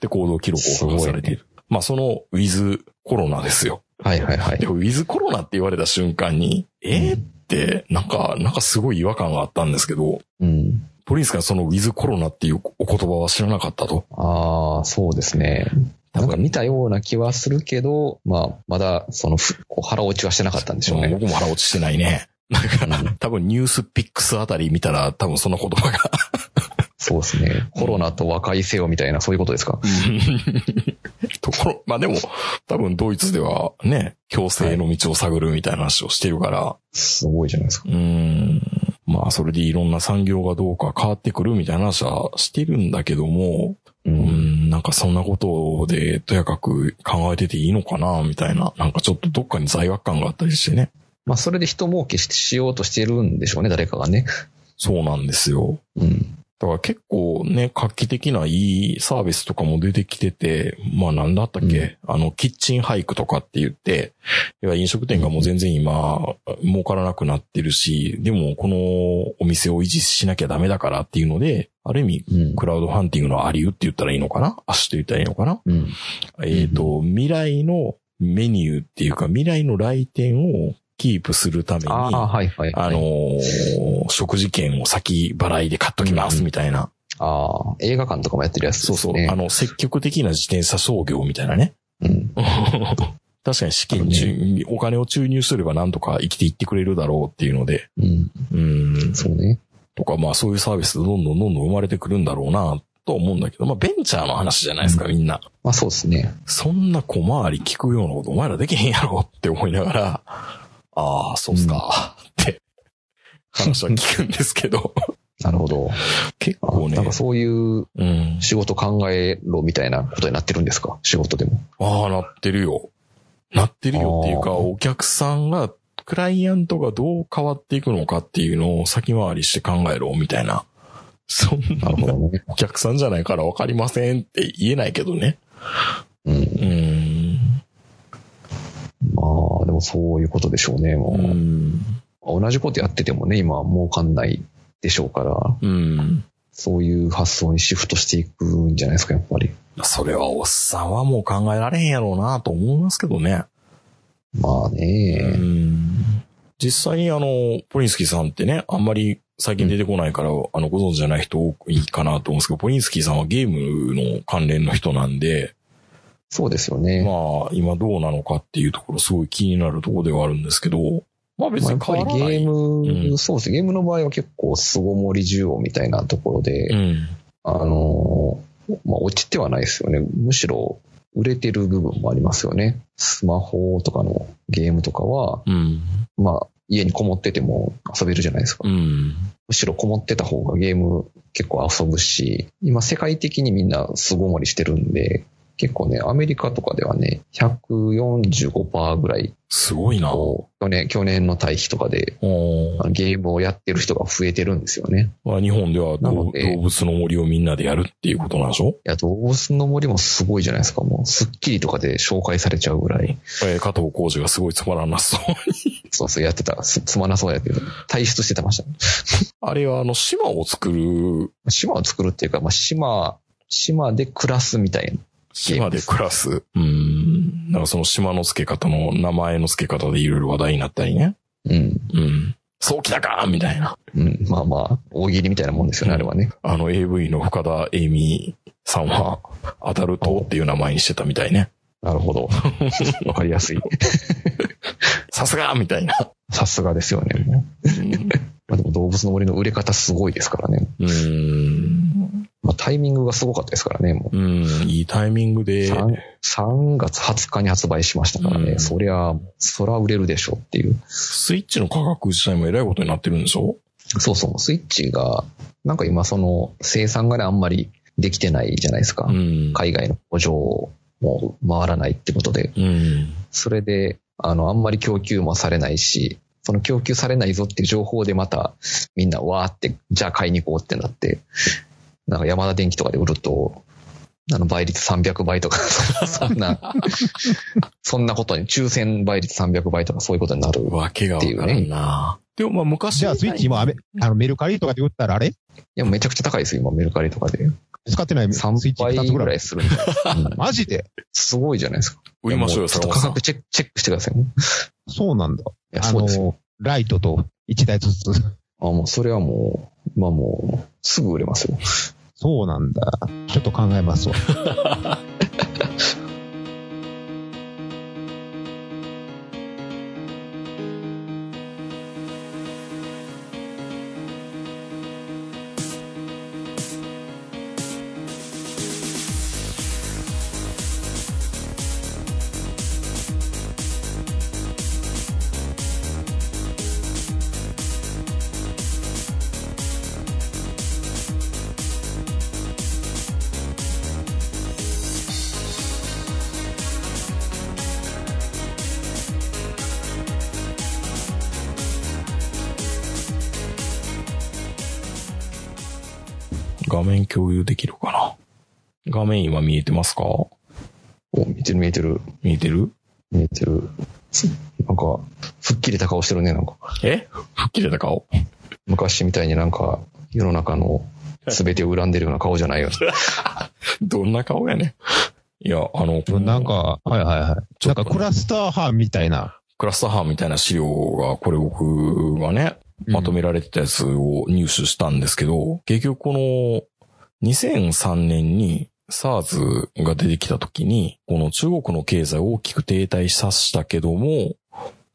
で、行動記録を書かされている。まあ、その、ウィズコロナですよ。はいはいはいで。も、ウィズコロナって言われた瞬間に、えーって、なんか、なんかすごい違和感があったんですけど、うん。ポリンスがそのウィズコロナっていうお言葉は知らなかったと。ああ、そうですね。なんか見たような気はするけど、まあ、まだ、その、腹落ちはしてなかったんでしょうね。僕も腹落ちしてないね。だから、多分ニュースピックスあたり見たら多分その言葉が。そうですね。コロナと和解せよみたいな、そういうことですか？ところ、まあでも、多分ドイツではね、強制の道を探るみたいな話をしてるから、すごいじゃないですか。うーん。まあ、それでいろんな産業がどうか変わってくるみたいな話はしてるんだけども、う。うんん、なんかそんなことで、とやかく考えてていいのかな、みたいな。なんかちょっとどっかに罪悪感があったりしてね。まあ、それで人儲けししようとしてるんでしょうね、誰かがね。そうなんですよ。うん。だから結構ね、画期的ないいサービスとかも出てきてて、まあなんだったっけ、あの、キッチン俳句とかって言って、いや飲食店がもう全然今、儲からなくなってるし、でもこのお店を維持しなきゃダメだからっていうので、ある意味、うん。クラウドファンティングのありうって言ったらいいのかな？足と言ったらいいのかな？うん。えっ、と、未来のメニューっていうか、未来の来店をキープするために、ああ、はいはい、はい。あのー食事券を先払いで買っときますみたいな。ああ、映画館とかもやってるやつそうそう。ですね。あの、積極的な自転車操業みたいなね。うん。確かに資金注、お金を注入すればなんとか生きていってくれるだろうっていうので、うん。うん。そうね。とか、まあそういうサービスどんどんどんどん生まれてくるんだろうな、と思うんだけど、まあベンチャーの話じゃないですか、みんな。まあそうですね。そんな小回り聞くようなことお前らできへんやろって思いながら、ああ、そうっすか、って話は聞くんですけど、なるほど。あ結構ねなん、かそういううん。仕事考えろみたいなことになってるんですか？仕事でも。ああ、なってるよ。なってるよっていうか、お客さんが、クライアントがどう変わっていくのかっていうのを先回りして考えろ、みたいな。そんなね。お客さんじゃないからわかりませんって言えないけどね。うん。うん。まあ、そういうことでしょうね。もう、うん。同じことやっててもね、今は儲かんないでしょうから、うん。そういう発想にシフトしていくんじゃないですか、やっぱり。それはおっさんはもう考えられへんやろうなと思いますけどね。まあね、うん実際にあの、ポリンスキーさんってね、あんまり最近出てこないから、あの、ご存知じゃない人多いかなと思うんですけど、ポリンスキーさんはゲームの関連の人なんで、そうですよね。まあ、今どうなのかっていうところすごい気になるところではあるんですけど、まあ別に変わらない。ゲーム、うんそうですね。ゲームの場合は結構巣ごもり需要みたいなところで、うん。あのーまあ、落ちてはないですよね。むしろ売れてる部分もありますよね。スマホとかのゲームとかは、うん。まあ、家にこもってても遊べるじゃないですか。うん。むしろこもってた方がゲーム結構遊ぶし、今世界的にみんな巣ごもりしてるんで、結構ね、アメリカとかではね、145%ぐらい、すごいな。去年、去年の対比とかで、ゲームをやってる人が増えてるんですよね。まあ日本では動物の森をみんなでやるっていうことなんでしょ？いや、動物の森もすごいじゃないですか。もう、スッキリとかで紹介されちゃうぐらい。えー加藤浩二がすごいつまらなそう。そうそう、やってた。すつまらそうやけど、退出してました。あれはあの島を作る、島を作るっていうか、まあ、島、島で暮らすみたいな。島で暮らす。うん。なんかその島の付け方の名前の付け方でいろいろ話題になったりね。うん。うん。そうきたかみたいな。うん。まあまあ、大喜利みたいなもんですよね、あれはね。あの AV の深田栄美さんは、アダルトっていう名前にしてたみたいね。なるほど。わかりやすい。さすがみたいな。さすがですよね。動物の森の売れ方すごいですからね。うん。まあ、タイミングがすごかったですからね。もううん。いいタイミングで、3, 3月20日に発売しましたからね。うんそりゃ、そら売れるでしょっていう。スイッチの価格自体もえらいことになってるんでしょ？そうそう、スイッチが、なんか今その生産がね、あんまりできてないじゃないですか。うん。海外の工場も回らないってことで。うん。それで、あの、あんまり供給もされないし、その供給されないぞっていう情報でまたみんなわーって、じゃあ買いに行こうってなって、なんか山田電機とかで売ると、あの倍率300倍とか、そんな、そんなことに、抽選倍率300倍とかそういうことになる。わけがわからんな。でもまあ昔じゃあスイッチ今あのメルカリとかで売ったらあれ？いや、めちゃくちゃ高いですよ、今メルカリとかで。使ってないスイッチ3 2倍つぐらい。するんで。うん マジで？すごいじゃないですか。売りましょうよ、ちょっと価格。チェック、チェックしてください。そうなんだ。や、あそうですよ。の、ライトと1台ずつ。あ、もう、それはもう、まあもう、すぐ売れますよ。そうなんだ。ちょっと考えますわ。画面共有できるかな？画面今見えてますか？お、見えてる見えてる。見えてる？見えてる。なんか、吹っ切れた顔してるね、なんか。え？吹っ切れた顔？昔みたいになんか、世の中の全てを恨んでるような顔じゃないよ。どんな顔やね？ん。いや、あの、なんか、はいはいはい。なんかクラスター班みたいな。クラスター班みたいな資料が、これ僕がね、まとめられてたやつを入手したんですけど、結局この2003年に SARS が出てきた時に、この中国の経済を大きく停滞させたけども、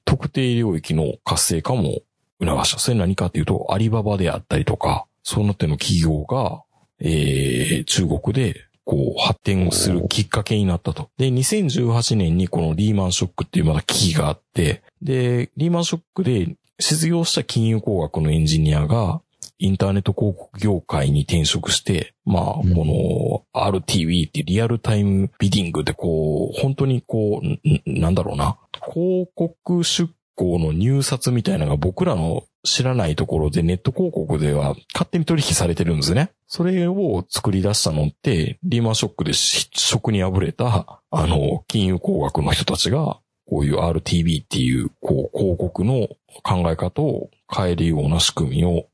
特定領域の活性化も促した。それ何かっていうと、アリババであったりとか、そうなっての企業が、えー、中国でこう発展をするきっかけになったと。で、2018年にこのリーマンショックっていうまだ危機があって、で、リーマンショックで失業した金融工学のエンジニアが、インターネット広告業界に転職して、まあ、こうんの RTV っていうリアルタイムビディングでこう、本当にこう、なんだろうな、広告出稿の入札みたいなのが僕らの知らないところでネット広告では勝手に取引されてるんですね。それを作り出したのって、リーマンショックでし職に敗れた、あの、金融工学の人たちが、こういう RTV っていう、こう、広告の考え方を変えるような仕組みを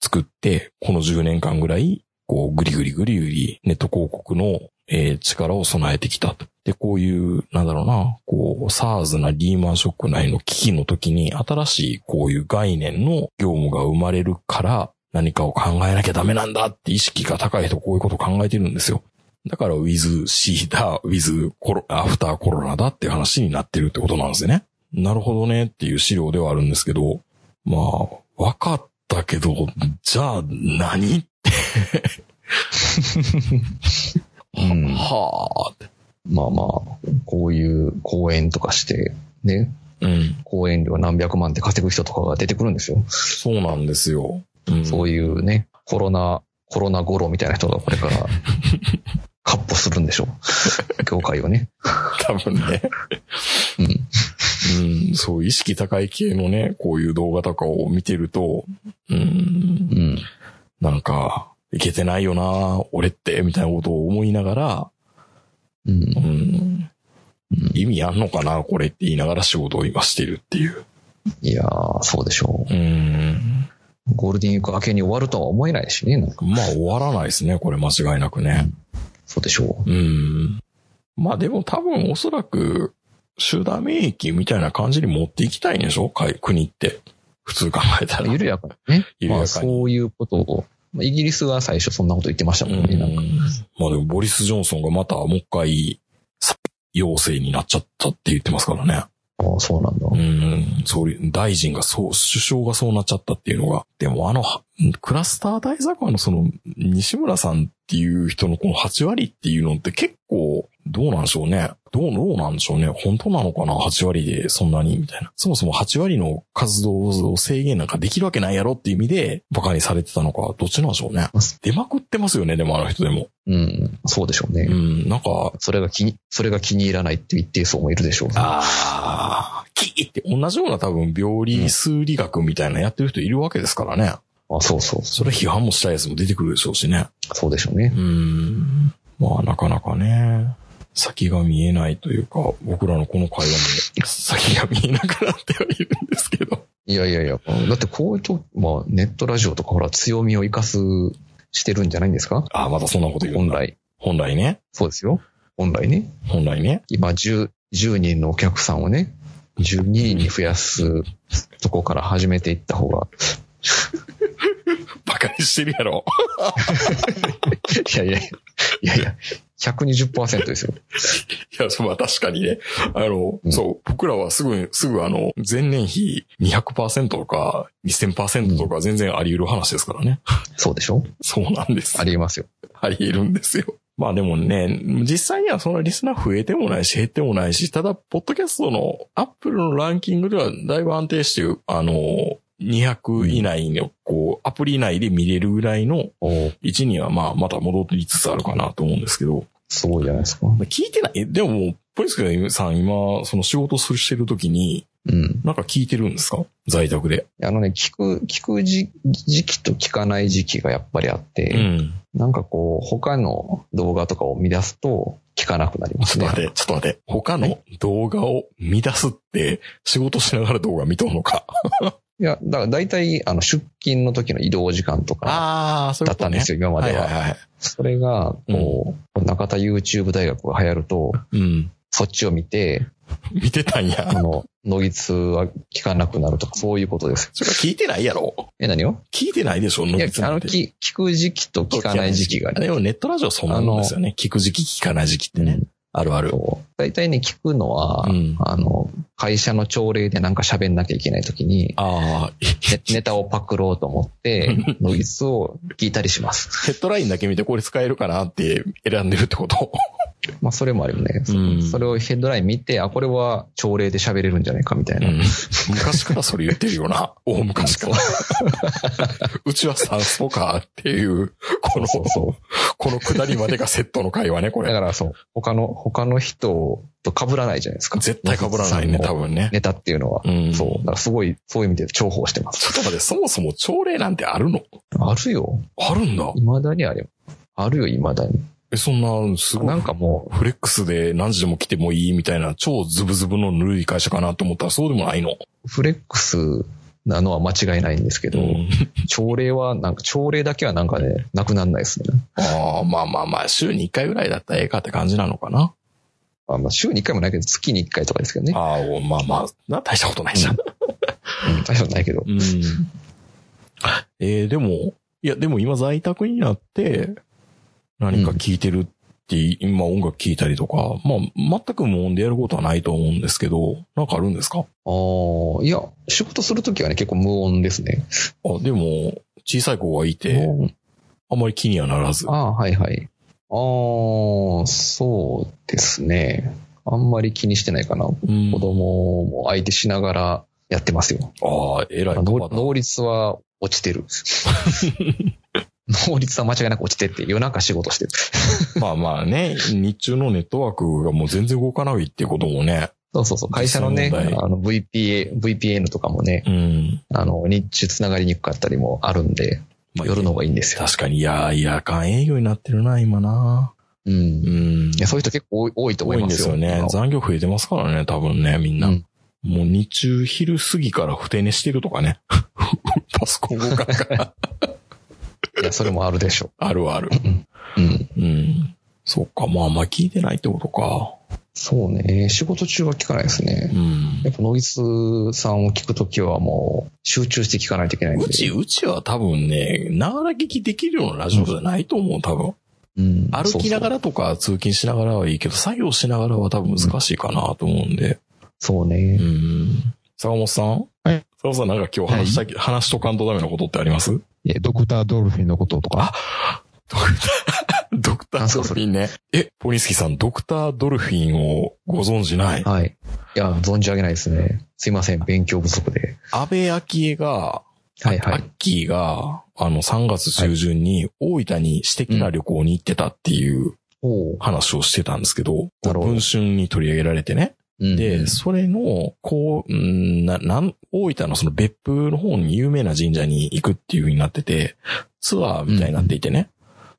作って、この10年間ぐらい、こう、ぐりぐりぐりぐり、ネット広告の、えー力を備えてきたと。で、こういう、なんだろうな、こう、SARS なリーマンショック内の危機の時に、新しいこういう概念の業務が生まれるから、何かを考えなきゃダメなんだって意識が高い人こういうことを考えてるんですよ。だから、ウィズシーだ、ウィズコロ、アフターコロナだっていう話になってるってことなんですよね。なるほどねっていう資料ではあるんですけど、まあ、わかったけど、じゃあ何って、うんはあ。まあまあ、こういう講演とかして、ね、うん。講演料何百万って稼ぐ人とかが出てくるんですよ。そうなんですよ。うん、そういうね、コロナ、コロナ頃みたいな人がこれから、カッポするんでしょう。業界をね。多分ね。うん。うん、そう、意識高い系のね、こういう動画とかを見てると、うん、うん。なんか、いけてないよな、俺って、みたいなことを思いながら、うんう。ん、意味あんのかな、これって言いながら仕事を今してるっていう。いやー、そうでしょうん。う。ゴールデンウィーク明けに終わるとは思えないしね。なんかまあ終わらないですね、これ間違いなくね。そうでしょう。うん。まあでも多分おそらく、集団免疫みたいな感じに持っていきたいんでしょ？国って。普通考えたら。緩やかにね。緩やかにまあそういうことを、まあイギリスが最初そんなこと言ってましたもんね。なんかうんまあでもボリス・ジョンソンがまたもう一回、さ陽性になっちゃったって言ってますからね。ああそうなんだ。うん、総理、大臣がそう、首相がそうなっちゃったっていうのが。でもあの、はクラスター対策班のその、西村さんっていう人のこの8割っていうのって結構、どうなんでしょうね。どう、どうなんでしょうね。本当なのかな ?8 割でそんなに？みたいな。そもそも8割の活動を制限なんかできるわけないやろっていう意味で、バカにされてたのか、どっちなんでしょうね。出まくってますよね、でもあの人でも。うん。そうでしょうね。うん、なんか、それが気に、それが気に入らないっていう一定層もいるでしょう。ああ、キーって同じような多分病理数理学みたいなのやってる人いるわけですからね。あそうそう。それ批判もしたやつも出てくるでしょうしね。そうでしょうねう。ん。まあなかなかね、先が見えないというか、僕らのこの会話も先が見えなくなってはいるんですけど。いやいやいや、だってこういうと、まあネットラジオとかほら強みを活かす、してるんじゃないんですか？ああ、またそんなこと言う。本来。本来ね。そうですよ。本来ね。本来ね。今10、10人のお客さんをね、12人に増やすとこから始めていった方が、バカにしてるやろ。いやいや、いやいや、120%ですよ。いや、そうまあ確かにね。あの、うんそう、僕らはすぐ、すぐあの、前年比200%とか2000%とか全然あり得る話ですからね。そうでしょ？そうなんです。ありえますよ。あり得るんですよ。まあでもね、実際にはそんなリスナー増えてもないし減ってもないし、ただ、ポッドキャストのアップルのランキングではだいぶ安定して、あの、200以内の、こう、アプリ内で見れるぐらいの位置には、まあ、また戻りつつあるかなと思うんですけど、すごいじゃないですか。聞いてない、でもポリスケさん今、その仕事するしてる時に、うん。なんか聞いてるんですか？在宅で。あのね、聞く、聞く時時期と聞かない時期がやっぱりあって、うん。なんかこう、他の動画とかを見出すと聞かなくなりますね。ちょっと待って、ちょっと待って。他の動画を見出すって、仕事しながら動画見とんのか？いや、だから大体、あの、出勤の時の移動時間とかああ、そう。だったんですよ、今までは。はいはいはい。それが、こう、中田 YouTube 大学が流行ると、うん。そっちを見て、見てたんや。あの、ノイズは聞かなくなるとか、そういうことです。それ聞いてないやろえ、何を？聞いてないでしょいや、あの、聞く時期と聞かない時期がね。でもネットラジオそんなもんですよね。聞く時期、聞かない時期ってね。あるある。大体ね、聞くのは、うんあの、会社の朝礼でなんか喋んなきゃいけない時に、ああ、ネネタをパクろうと思って、ノイズを聞いたりします。ヘッドラインだけ見てこれ使えるかなって選んでるってこと？まあ、それもあるよね。そうんそれをヘッドライン見て、あ、これは朝礼で喋れるんじゃないかみたいな。うん。昔からそれ言ってるよな。大昔から。うちはサンスポかっていう、この、そうそう。この下りまでがセットの会話ね、これ。だからそう、他の、他の人と被らないじゃないですか。絶対被らないね、多分ね。ネタっていうのは。うんそう。だからすごい、そういう意味で重宝してます。ちょっと待って、そもそも朝礼なんてあるの？あるよ。あるんだ。未だにあるよ。あるよ、未だに。え、そんな、すごい。なんかもフレックスで何時でも来てもいいみたいな超ズブズブのぬるい会社かなと思ったらそうでもないの？う、フレックスなのは間違いないんですけど、うん朝礼は、なんか、朝礼だけはなんかね、なくなんないですね。ああ、まあまあまあ、週に1回ぐらいだったらええかって感じなのかな。あまあ、週に1回もないけど、月に1回とかですけどね。ああ、まあまあ、な、大したことないじゃん。うん、大したことないけど。うん。えー、でも、いや、でも今在宅になって、何か聞いてるって、今音楽聴いたりとか、まあ、全く無音でやることはないと思うんですけど、なんかあるんですか？ああ、いや、仕事するときはね、結構無音ですね。あ、でも、小さい子がいて、あんまり気にはならず。ああ、はいはい。ああ、そうですね。あんまり気にしてないかな。うん子供も相手しながらやってますよ。ああ、偉い能率は落ちてる。能率は間違いなく落ちてって夜中仕事してる。まあまあね、日中のネットワークがもう全然動かないっていうこともね。そうそうそう。会社のね、あの VPA、VPN とかもね、うん。あの、日中繋がりにくかったりもあるんで、まあ夜の方がいいんですよ。確かに、いや、夜間営業になってるな、今な。うん。ういん。や、そういう人結構多い多いと思多いんいまよ。ですすよね。残業増えてますからね、多分ね、みんな。うんもう日中、昼過ぎから不定寝してるとかね。パソコン動かんから。いや、それもあるでしょあるある。う。うん。うん。そっか、まあまあ聞いてないってことか。そうね。仕事中は聞かないですねう。ん。やっぱノイズさんを聞くときはもう集中して聞かないといけないんで。うち、うちは多分ね、ながら聞きできるようなラジオじゃないと思う、多分。うん、歩きながら。らとか通勤しながらはいいけど、作業しながらは多分難しいかなと思うんで。そうね。うん。坂本さん？はい。坂本さんなんか今日話したき、話しとかんとダメなことってあります？えドクター・ドルフィンのこととか？ドクター、ドクタードルフィンね。え、ポニスキさん、ドクタードルフィンをご存知ない？はい。いや、存じ上げないですね。すいません。勉強不足で。安倍昭恵が、はいはいアッ。キーが、あの、3月中旬に大分に私的な旅行に行ってたっていう話をしてたんですけど、なるほど文春に取り上げられてね。うんで、それの、こう、んな、なん、大分のその別府の方に有名な神社に行くっていう風になってて、ツアーみたいになっていてね。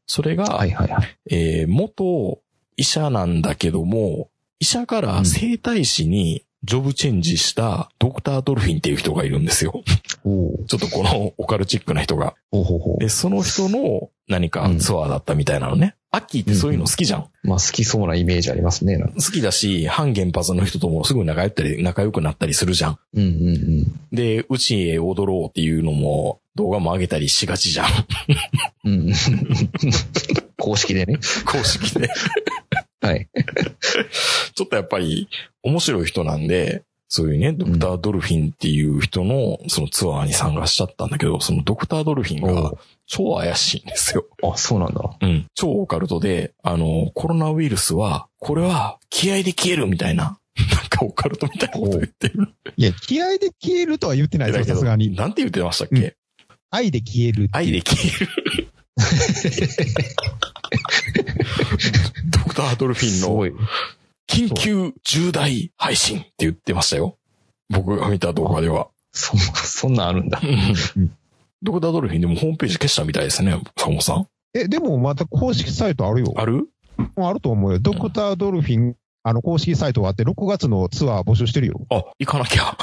それが、はいはいはい。えー元医者なんだけども、医者から整体師にジョブチェンジしたドクタードルフィンっていう人がいるんですよ。ちょっとこのオカルチックな人が。ほうほうほうで、その人の何かツアーだったみたいなのね。アッキーってそういうの好きじゃん。まあ好きそうなイメージありますね。好きだし、反原発の人ともすぐ仲良ったり、仲良くなったりするじゃん。うんうんうん。で、うちへ踊ろうっていうのも動画も上げたりしがちじゃん。うん。公式でね。公式で。はい。ちょっとやっぱり面白い人なんで、そういうね、ドクタードルフィンっていう人のそのツアーに参加しちゃったんだけど、そのドクタードルフィンがお超怪しいんですよ。あ、そうなんだ。うん。超オカルトで、あの、コロナウイルスは、これは気合で消えるみたいな、なんかオカルトみたいなこと言ってる。いや、気合で消えるとは言ってないですよ、さすがに。なんて言ってましたっけ、うん愛で消える。愛で消える。ドクタードルフィンの。緊急重大配信って言ってましたよ。僕が見た動画では。そ、そんなんあるんだ。ドクタードルフィンでもホームページ消したみたいですね、坂本さん。え、でもまた公式サイトあるよ。ある？あると思うよ。ドクタードルフィン、あの、公式サイトがあって、6月のツアー募集してるよ。あ、行かなきゃ。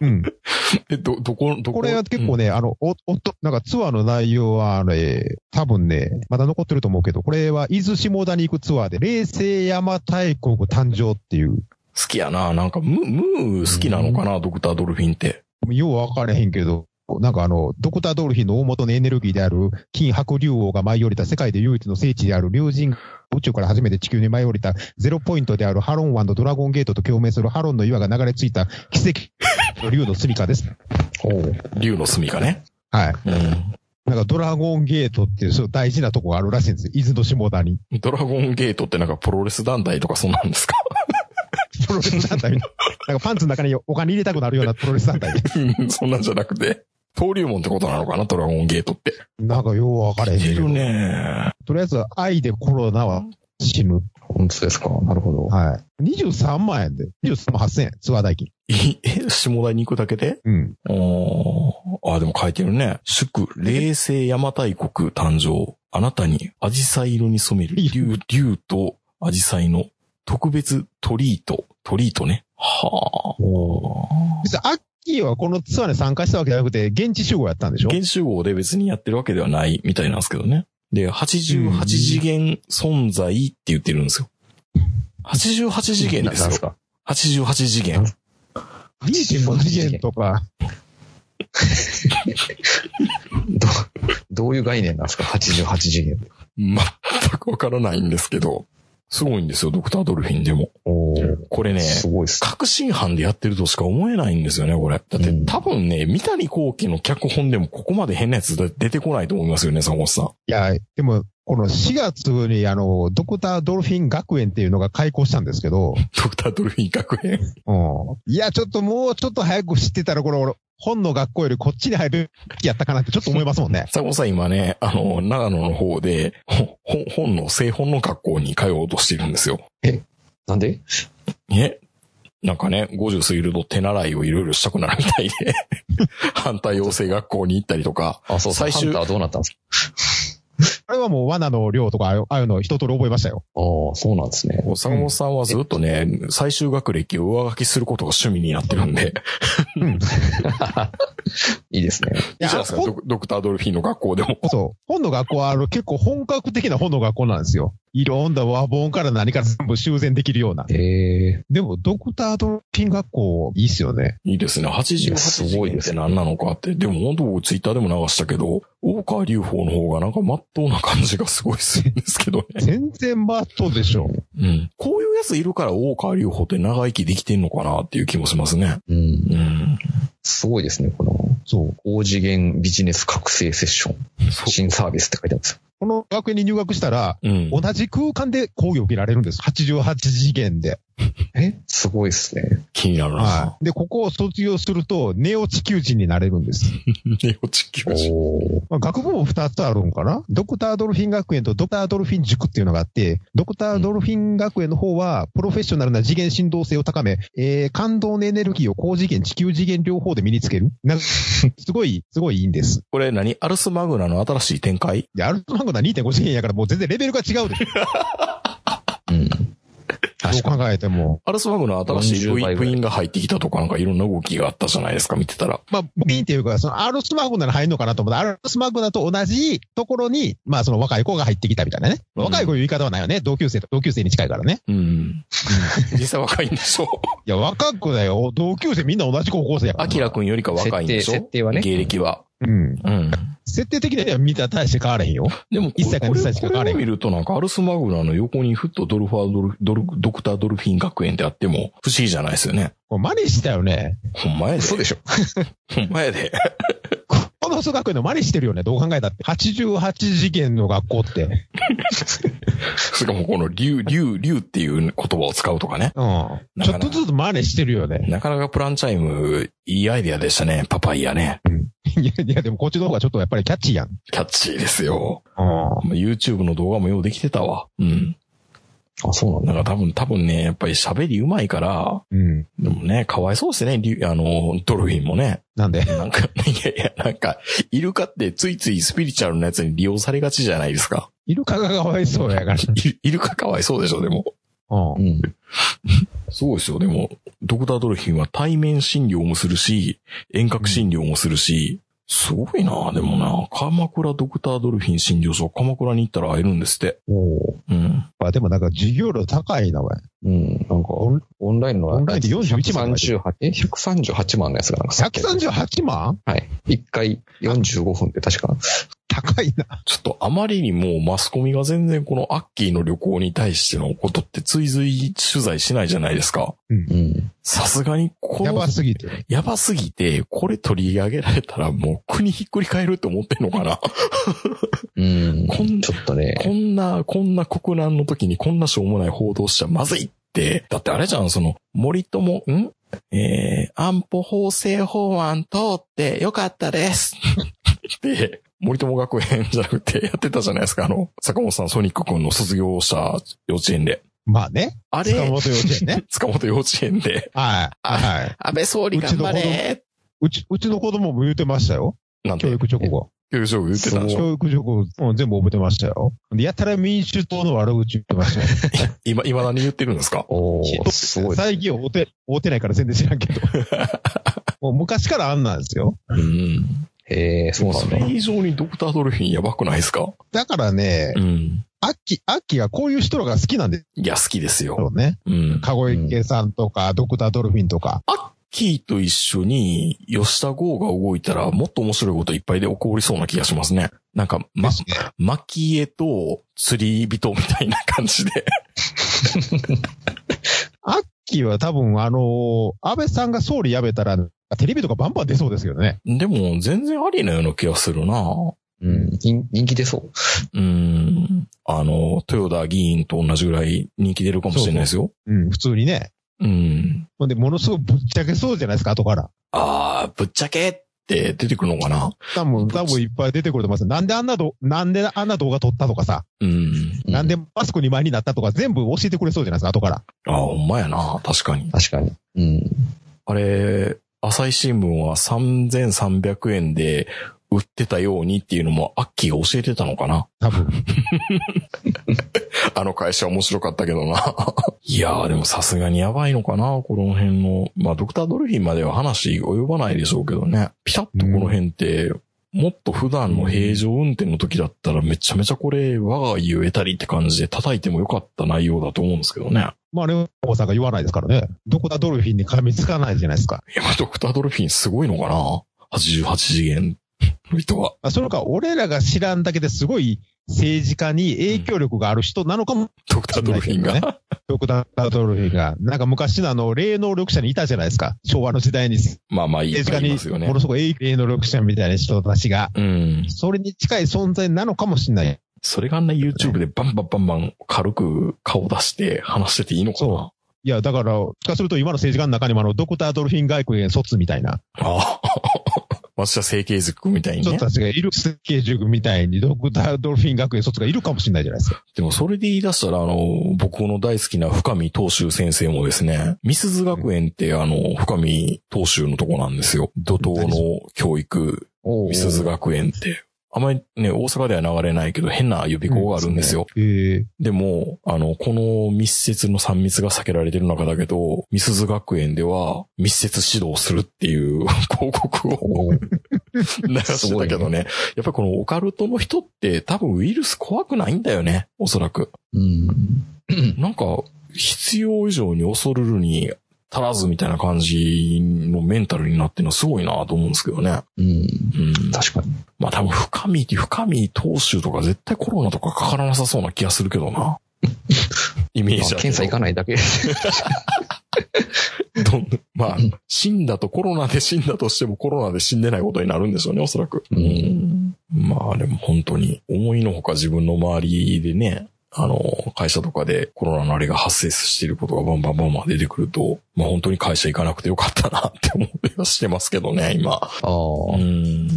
うん。え、ど、どこ、どこ？これは結構ね、あの、お、おっと、なんかツアーの内容は、あの、えー多分ね、まだ残ってると思うけど、これは伊豆下田に行くツアーで、冷静山大国誕生っていう、好きやな。なんか、ム、ムー好きなのかな、ドクタードルフィンって。よう分かれへんけど、なんかあの、ドクタードルフィンの大元のエネルギーである金白竜王が舞い降りた世界で唯一の聖地である竜神宇宙から初めて地球に舞い降りたゼロポイントであるハロン湾とドラゴンゲートと共鳴するハロンの岩が流れ着いた奇跡の竜の住処です。竜の住みかね。はい。うん。なんかドラゴンゲートっていうそう大事なとこがあるらしいんですよ。伊豆の下田に。ドラゴンゲートってなんかプロレス団体とかそんなんですか？プロレス団体な。なんかパンツの中にお金入れたくなるようなプロレス団体 そんなんじゃなくて。登竜門ってことなのかな？ドラゴンゲートって。なんかよう分かれへんけどいる。ね。とりあえず愛でコロナは死ぬ。本当ですか？なるほど。はい。23万円で。23万8000円。ツアー代金。い え、下田に行くだけで？うん。おーあ、でも書いてるね。祝、冷静邪馬台国誕生。あなたに、アジサイ色に染める竜、竜とアジサイの特別トリート。トリートね。はあ。実は、アッキーはこのツアーに参加したわけじゃなくて、現地集合やったんでしょ？現集合で別にやってるわけではないみたいなんですけどね。で、88次元存在って言ってるんですよ。88次元ですよ。なんすか？88次元。?2.5 次元とか、ど、どういう概念なんですか ?88 次元。全くわからないんですけど、すごいんですよ、ドクタードルフィンでも。おこれね、すごいっす。確信犯でやってるとしか思えないんですよね、これ。だって、うん多分ね、三谷幸喜の脚本でもここまで変なやつ出てこないと思いますよね、坂本さん。いや、でも、この4月にあの、ドクタードルフィン学園っていうのが開校したんですけど、ドクタードルフィン学園？うん。いや、ちょっともうちょっと早く知ってたら、これ俺、本の学校よりこっちに入るやったかなってちょっと思いますもんね。坂本さん今ね、あの、長野の方で、ほ本本の、製本の学校に通おうとしてるんですよ。なんで？ね。なんかね、50過ぎると手習いをいろいろしたくなるみたいで、反対養成学校に行ったりとか、あ、そう。最終ハンターはどうなったんですか？あれはもう罠の量とか、ああいうの一通り覚えましたよ。ああ、そうなんですね。坂本さんはずっとね、最終学歴を上書きすることが趣味になってるんで、うん。いいですね。いいじゃないですか、ドクドクタードルフィンの学校でも。そう。本の学校はあの結構本格的な本の学校なんですよ。いろんな和本から何から全部修繕できるような。へえ。でも、ドクタードルフィン学校、いいっすよね。いいですね。い88やす次ごいです元って何なのかって。でも本当僕ツイッターでも流したけど、大川隆法の方がなんか真っ当な感じがすごいするんですけどね。全然マットでしょ。うん。こういうやついるから大川隆法って長生きできてんのかなっていう気もしますね。うん。うん。すごいですね。この、そう。高次元ビジネス覚醒セッション。新サービスって書いてあるんですよ。この学園に入学したら、うん。同じ空間で講義を受けられるんです。88次元で。え？すごいですね。気になるな。はい。で、ここを卒業すると、ネオ地球人になれるんです。ネオ地球人。まあ、学部も2つあるんかな？ドクタードルフィン学園とドクタードルフィン塾っていうのがあって、ドクタードルフィン学園の方は、プロフェッショナルな次元振動性を高め、えー、感動のエネルギーを高次元、地球次元両方で身につける。なんか すごい、すごいいいんです。これ何？アルスマグナの新しい展開？で、アルトマンゴナ2.5次元やからもう全然レベルが違うでしょ。うん。どう考えても。アルスマグナ新しい部40倍ぐらい員部員が入ってきたとかなんかいろんな動きがあったじゃないですか、見てたら。まあ、部員っていうか、そのアルスマグナに入るのかなと思ったら、アルスマグナと同じところに、まあその若い子が入ってきたみたいなね。うん若い子いう言い方はないよね。同級生と同級生に近いからね。うん。実際若いんでしょ いや、若くだよ。同級生みんな同じ高校生やから。アキラくんよりか若いんでしょ？設定設定はね芸歴は。うん。うん。設定的には見たら大して変わらへんよ。でもこれ、1歳か2歳しか変わらへんこれを見るとなんかアルスマグナの横にふっとドルファードル、ドル、ドクタードルフィン学園であっても不思議じゃないですよね。これ真似したよね。ほんまやで。そうでしょ。ほんまやで。この数学園の真似してるよね。どう考えたって。88次元の学校って。しかもこの竜、竜、竜っていう言葉を使うとかね。うん。ちょっとずつ真似してるよね。なかなかプランチャイム、いいアイデアでしたね。パパイヤね。いや、いやでもこっちの方がちょっとやっぱりキャッチーやん。キャッチーですよ。うん。まあ YouTube の動画もようできてたわ。うん。あ、そうなんだ。か多分、多分ね、やっぱり喋り上手いから、うん。でもね、かわいそうですね、あの、ドルフィンもね。なんで？なんか、いやいや、なんか、イルカってついついスピリチュアルなやつに利用されがちじゃないですか。イルカがかわいそうやから。イイルカかわいそうでしょ、でも。うんうん。そうですよ、でも、ドクタードルフィンは対面診療もするし、遠隔診療もするし、すごいなでもな鎌倉ドクタードルフィン診療所、鎌倉に行ったら会えるんですって。おーうん。あでもなんか授業料高いな、おい。うん。なんかオン、オンラインのオンラインで41万138、え、138万のやつがなんかさっき138万？はい。1回45分って確か。高いな。ちょっとあまりにもマスコミが全然このアッキーの旅行に対してのことって追随取材しないじゃないですか。うん。さすがにこのやばすぎて。やばすぎて、これ取り上げられたらもう国ひっくり返るって思ってんのかなうん。こんちょっとね。こんな、こんな国難の時にこんなしょうもない報道しちゃまずいって。だってあれじゃん、その、森友、ん？えー、安保法制法案通ってよかったです。で、森友学園じゃなくてやってたじゃないですか、あの、坂本さん、ソニック君の卒業した幼稚園で。まあね。あれ、塚本幼稚園ね。塚本幼稚園で、はい。はい。安倍総理頑張れうち、うちの子供も言ってましたよ。なんて教、育直後。教言ってたんでしょ教育直後、うん全部覚えてましたよ。でやたら民主党の悪口言ってましたよ。今、今何言ってるんですか？おー、すごい。最近会うて、会うてないから全然知らんけど。もう昔からあんなんですよ。うん。へえ、そうなんだ。それ以上にドクタードルフィンやばくないですか？だからねう、ん。アッキ、アッキーがこういう人らが好きなんですいや、好きですよ。よね。うん。籠池さんとか、ドクタードルフィンとか。キーと一緒に吉田剛が動いたらもっと面白いこといっぱいで起こりそうな気がしますね。なんか、まね。蒔絵と釣り人みたいな感じで。アッキーは多分あのー安倍さんが総理辞めたら、テレビとかバンバン出そうですけどね。でも、全然ありなような気がするなうん。人人気出そう。うん。あの、豊田議員と同じぐらい人気出るかもしれないですよ。うん、普通にね。うん。ほんで、ものすごくぶっちゃけそうじゃないですか、後から。ああ、ぶっちゃけって出てくるのかな？多分、多分いっぱい出てくると思います。なんであんなど、なんであんな動画撮ったとかさ、うん。なんでマスク2枚になったとか全部教えてくれそうじゃないですか、後から。ああ、ほんまやな。確かに。確かに。うん。あれ、朝日新聞は3300円で売ってたようにっていうのもアッキーが教えてたのかな？多分。あの会社面白かったけどな。いやーでもさすがにやばいのかな？この辺の。まあドクタードルフィンまでは話及ばないでしょうけどね。ピタッとこの辺って、もっと普段の平常運転の時だったらめちゃめちゃこれ我が家を得たりって感じで叩いてもよかった内容だと思うんですけどね。まあ、レオさんが言わないですからね。ドクタードルフィンに噛みつかないじゃないですか。いや、ドクタードルフィンすごいのかな ?88 次元の人は。あそれか、俺らが知らんだけですごい政治家に影響力がある人なのかも、ドクタードルフィンが。ね ドクタードルフィンが。なんか昔のあの、霊能力者にいたじゃないですか。昭和の時代に政まあまあいい治家にいますよねも。のすごい霊能力者みたいな人たちが、うん。それに近い存在なのかもしれない。それがあんな YouTube でバンバンバンバン軽く顔出して話してていいのかな？そいや、だから、かすると今の政治家の中にもあの、ドクタードルフィン外国へ卒みたいなああ。私は整形塾みたいにね人。たちがいる、設計塾みたいにドクタードルフィン学園卒がいるかもしれないじゃないですか。でもそれで言い出したら、あの、僕の大好きな深見東秀先生もですね、ミスズ学園ってあの、深見東秀のとこなんですよ。怒涛の教育、ミスズ学園って。あまりね、大阪では流れないけど変な予備校があるんですよ。ええでも、あの、この密接の3密が避けられてる中だけど、ミスズ学園では密接指導するっていう 広告を 流してたけどね。やっぱりこのオカルトの人って多分ウイルス怖くないんだよね。おそらく。うん。なんか、必要以上に恐るるに足らずみたいな感じのメンタルになってるのはすごいなと思うんですけどね。うん。うん。確かに。まあ多分深見、深見投手とか絶対コロナとかかからなさそうな気がするけどな。イメーまあジ検査行かないだけ。どんまあ、死んだとコロナで死んだとしてもコロナで死んでないことになるんでしょうね、おそらく。うんまあでも本当に思いのほか自分の周りでね、あの、会社とかでコロナのあれが発生していることがバンバンバンバン出てくると、まあ本当に会社行かなくてよかったなって思いはしてますけどね、今。ああ。うん。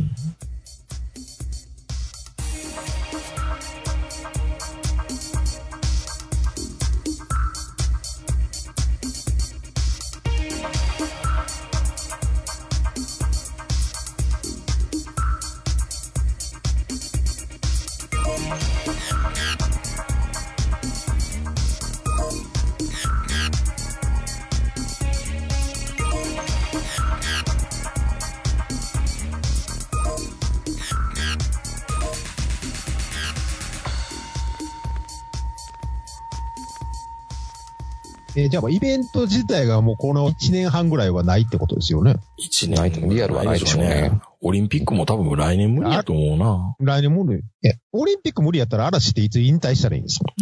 えーじゃあ、イベント自体がもうこの1年半ぐらいはないってことですよね。一ないとリアルはないでしょうね。オリンピックも多分来年無理やと思うな。来年無理。え、オリンピック無理やったら嵐っていつ引退したらいいんですか？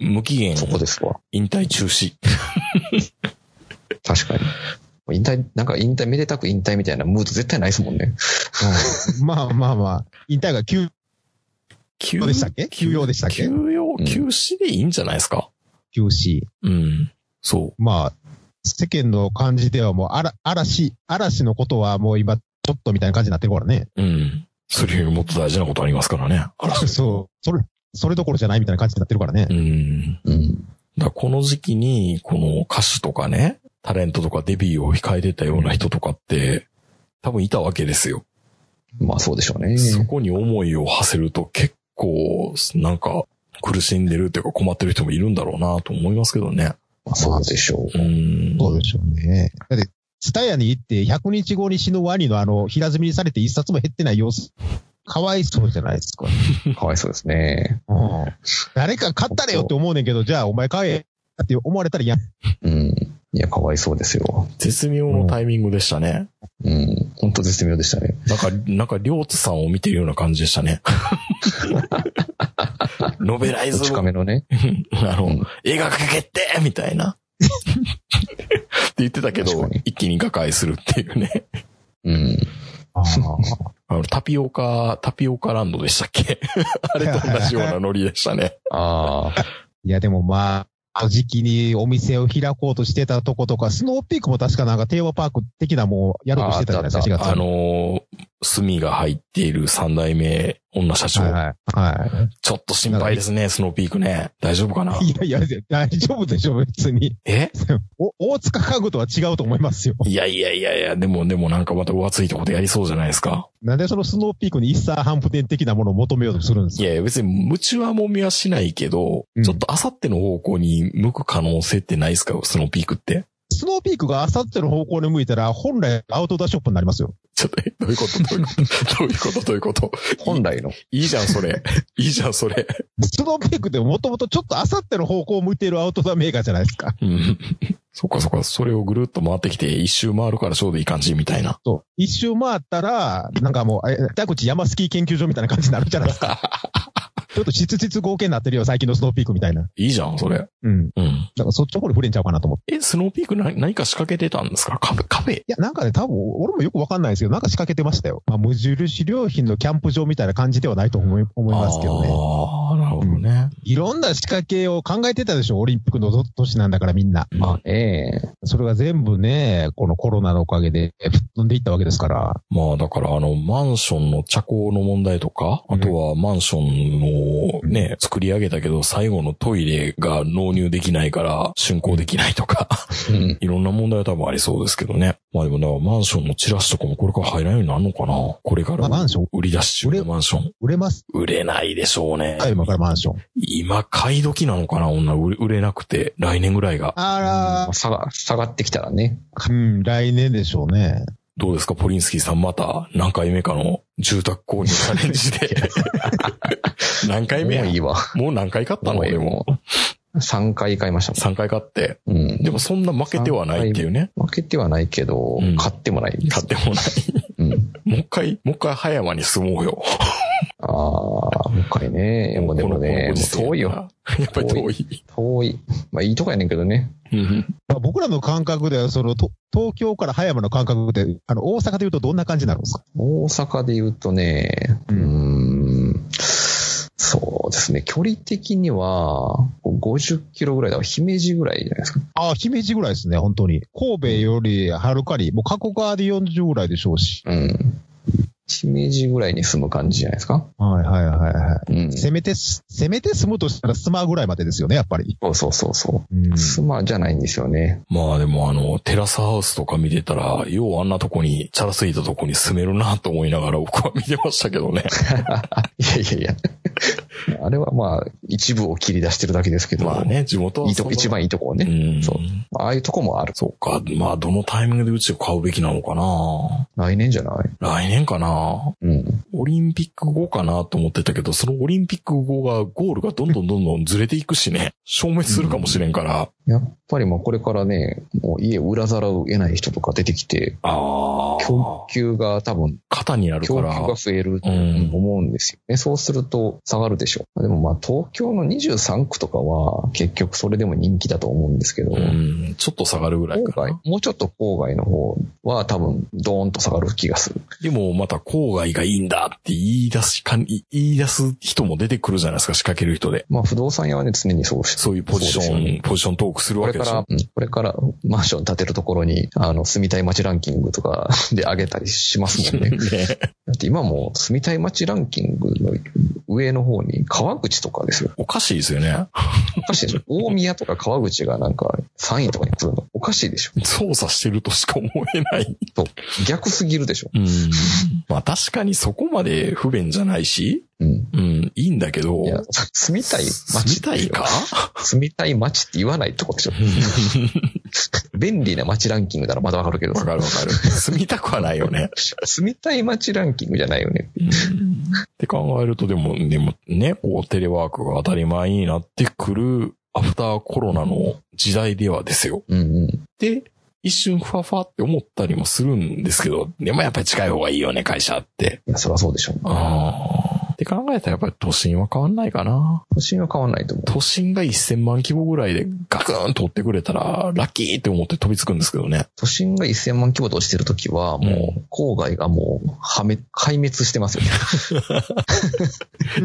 無期限そこですわ。引退中止。確かに。引退、なんか引退、めでたく引退みたいなムード絶対ないですもんね。うんまあまあまあ、引退が休休養でしたっけ？休養でしたっけ？休養、うん休止でいいんじゃないですか？休止。うん。そまあ、世間の感じではもう、あら、嵐、嵐のことはもう今、ちょっとみたいな感じになってるからね。う。うん。それよりもっと大事なことありますからね。あら。そう。それ、それどころじゃないみたいな感じになってるからねう。ん。うん。だこの時期に、この歌手とかね、タレントとかデビューを控えてたような人とかって、多分いたわけですよ。まあそうでしょうね。そこに思いを馳せると結構、なんか、苦しんでるっていうか困ってる人もいるんだろうなと思いますけどね。まあそうでしょう。うん。そうでしょうね。だって、ツタヤに行って100日後に死ぬワニのあの、平積みにされて一冊も減ってない様子、かわいそうじゃないですか。かわいそうですね。うん誰か買ったれよって思うねんけど、じゃあお前買えって思われたら嫌。うん。いや、かわいそうですよ。絶妙のタイミングでしたね。うん。本当絶妙でしたね。なんか、なんか、りょうつさんを見てるような感じでしたね。ノベライズ近めのね。あの、うん映画化決定みたいな。って言ってたけど一気に瓦解するっていうね。うん。ああの、タピオカ、タピオカランドでしたっけ？あれと同じようなノリでしたね。ああ。いや、でもまあ、時期にお店を開こうとしてたとことか、スノーピークも確かなんかテーマパーク的なもうやろうとしてたじゃないですか、4月あのー、炭が入っている三代目女社長。はいはい。はちょっと心配ですね、スノーピークね。大丈夫かな？いいやいや、大丈夫でしょ、別に。え？お大塚家具とは違うと思いますよ。いやいやいやいや、でもでもなんかまた浮ついたことやりそうじゃないですか？なんでそのスノーピークに一茶半布店的なものを求めようとするんですか？いやいや、別に、夢中はもみはしないけど、うんちょっと明後日の方向に向く可能性ってないですか？スノーピークって。スノーピークがあさっての方向に向いたら、本来アウトドアショップになりますよ。ちょっと、えどういうこと？どういうこと？どういうこと？どういうこと？本来の。いいじゃん、それ。いいじゃん、それ。スノーピークってもともとちょっとあさっての方向を向いているアウトドアメーカーじゃないですか。うん。そっかそっか、それをぐるっと回ってきて、一周回るからちょうどいい感じみたいな。そう。一周回ったら、なんかもう、え北口山スキー研究所みたいな感じになるじゃないですか。ちょっと質実合計になってるよ、最近のスノーピークみたいな。いいじゃん、それ。うん。うん。だからそっちの方に触れんちゃうかなと思って。え、スノーピーク何何か仕掛けてたんですか？カフェ、カフェ？いや、なんかね、多分、俺もよくわかんないですけど、なんか仕掛けてましたよ。まあ、無印良品のキャンプ場みたいな感じではないと思い思いますけどね。ああ、どね。いろんな仕掛けを考えてたでしょ、オリンピックの年なんだからみんな。まあね。それが全部ね、このコロナのおかげで吹っ飛んでいったわけですから。まあだからあの、マンションの茶工の問題とか、うんあとはマンションをね、作り上げたけど、最後のトイレが納入できないから、竣工できないとか、うん。いろんな問題は多分ありそうですけどね。まあでもだからマンションのチラシとかもこれから入らんようになるのかなこれからまあ、マンション売り出し中のマンション。売れます売れないでしょうね。か今からマンション。今買い時なのかな？女売れ売れなくて、来年ぐらいが。あまあ下が、下がってきたらね。ら、うん、来年でしょうね。どうですか？ポリンスキーさんまた何回目かの住宅購入チャレンジで。何回目や？もういいわ。もう何回買ったの？でも。3回買いました3回買って。もん。うん。でもそんな負けてはないっていうね。負けてはないけど、うん買ってもない。買ってもない。うん。もう一回、もう一回葉山に住もうよ。ああ、もう一回ね。いやもうでもね、もう遠いよ。やっぱり遠い。遠い。まあいいとこやねんけどね。うんまあ、僕らの感覚では、その、と東京から葉山の感覚で、あの、大阪で言うとどんな感じになるんですか？大阪で言うとね、うん、そうですね。距離的には、50キロぐらいだから、姫路ぐらいじゃないですか。ああ、姫路ぐらいですね、本当に。神戸よりはるかに、もう加古川で40ぐらいでしょうし。うん。姫路ぐらいに住む感じじゃないですか？はいはいはいはうんい。。せめてす、せめて住むとしたらスマぐらいまでですよね、やっぱり。そうそうそうそうう。ん。妻じゃないんですよね。まあでもあの、テラスハウスとか見てたら、ようあんなとこに、チャラついたとこに住めるなと思いながら僕は見てましたけどね。いやいやいや。あれはまあ、一部を切り出してるだけですけど。まあね、地元はいいとこ、一番いいとこをうね。ん。そうああいうとこもある。そうか。まあ、どのタイミングでうちを買うべきなのかな来年じゃない？来年かなうん。オリンピック後かなと思ってたけど、そのオリンピック後が、ゴールがどんどんどんどんずれていくしね、消滅するかもしれんから、やっぱりもうこれからね、もう家を売らざるを得ない人とか出てきて、ああ。供給が多分、肩になるから。供給が増えるとうん思うんですよね。そうすると下がるでしょう。でもまあ東京の23区とかは結局それでも人気だと思うんですけど、うん。ちょっと下がるぐらいかな。、もうちょっと郊外の方は多分ドーンと下がる気がする。でもまた郊外がいいんだって言い出しか、言い出す人も出てくるじゃないですか、仕掛ける人で。まあ不動産屋はね常にそうしそういうポジション、ねポジショントークするこれから、わけでしょ。うんこれからマンション建てるところに、あの、住みたい街ランキングとか で上げたりしますもんね。ねだって今もう住みたい街ランキングの上の方に川口とかですよ。おかしいですよね。おかしいでしょ。大宮とか川口がなんか3位とかに来るのおかしいでしょ。操作してるとしか思えない。そう逆すぎるでしょ。うん。まあ確かにそこまで不便じゃないし、うん。うん、いいんだけど。いや、住みたい住街みたいか？住みたい街って言わないってことでしょ。便利な街ランキングならまだわかるけどわかるわかる。住みたくはないよね。住みたい街ランキングじゃないよね。って考えると、でも、でもね、こう、テレワークが当たり前になってくる、アフターコロナの時代ではですよ。うんうん。で、一瞬ふわふわって思ったりもするんですけど、でもやっぱり近い方がいいよね、会社って。いや、そりゃそうでしょ。ああ。って考えたらやっぱり都心は変わんないかな。都心は変わんないと思う。都心が1000万規模ぐらいでガクーンと追ってくれたら、ラッキーって思って飛びつくんですけどね。都心が1000万規模としてるときは、もう、郊外がもう、はめ、壊滅してますよね。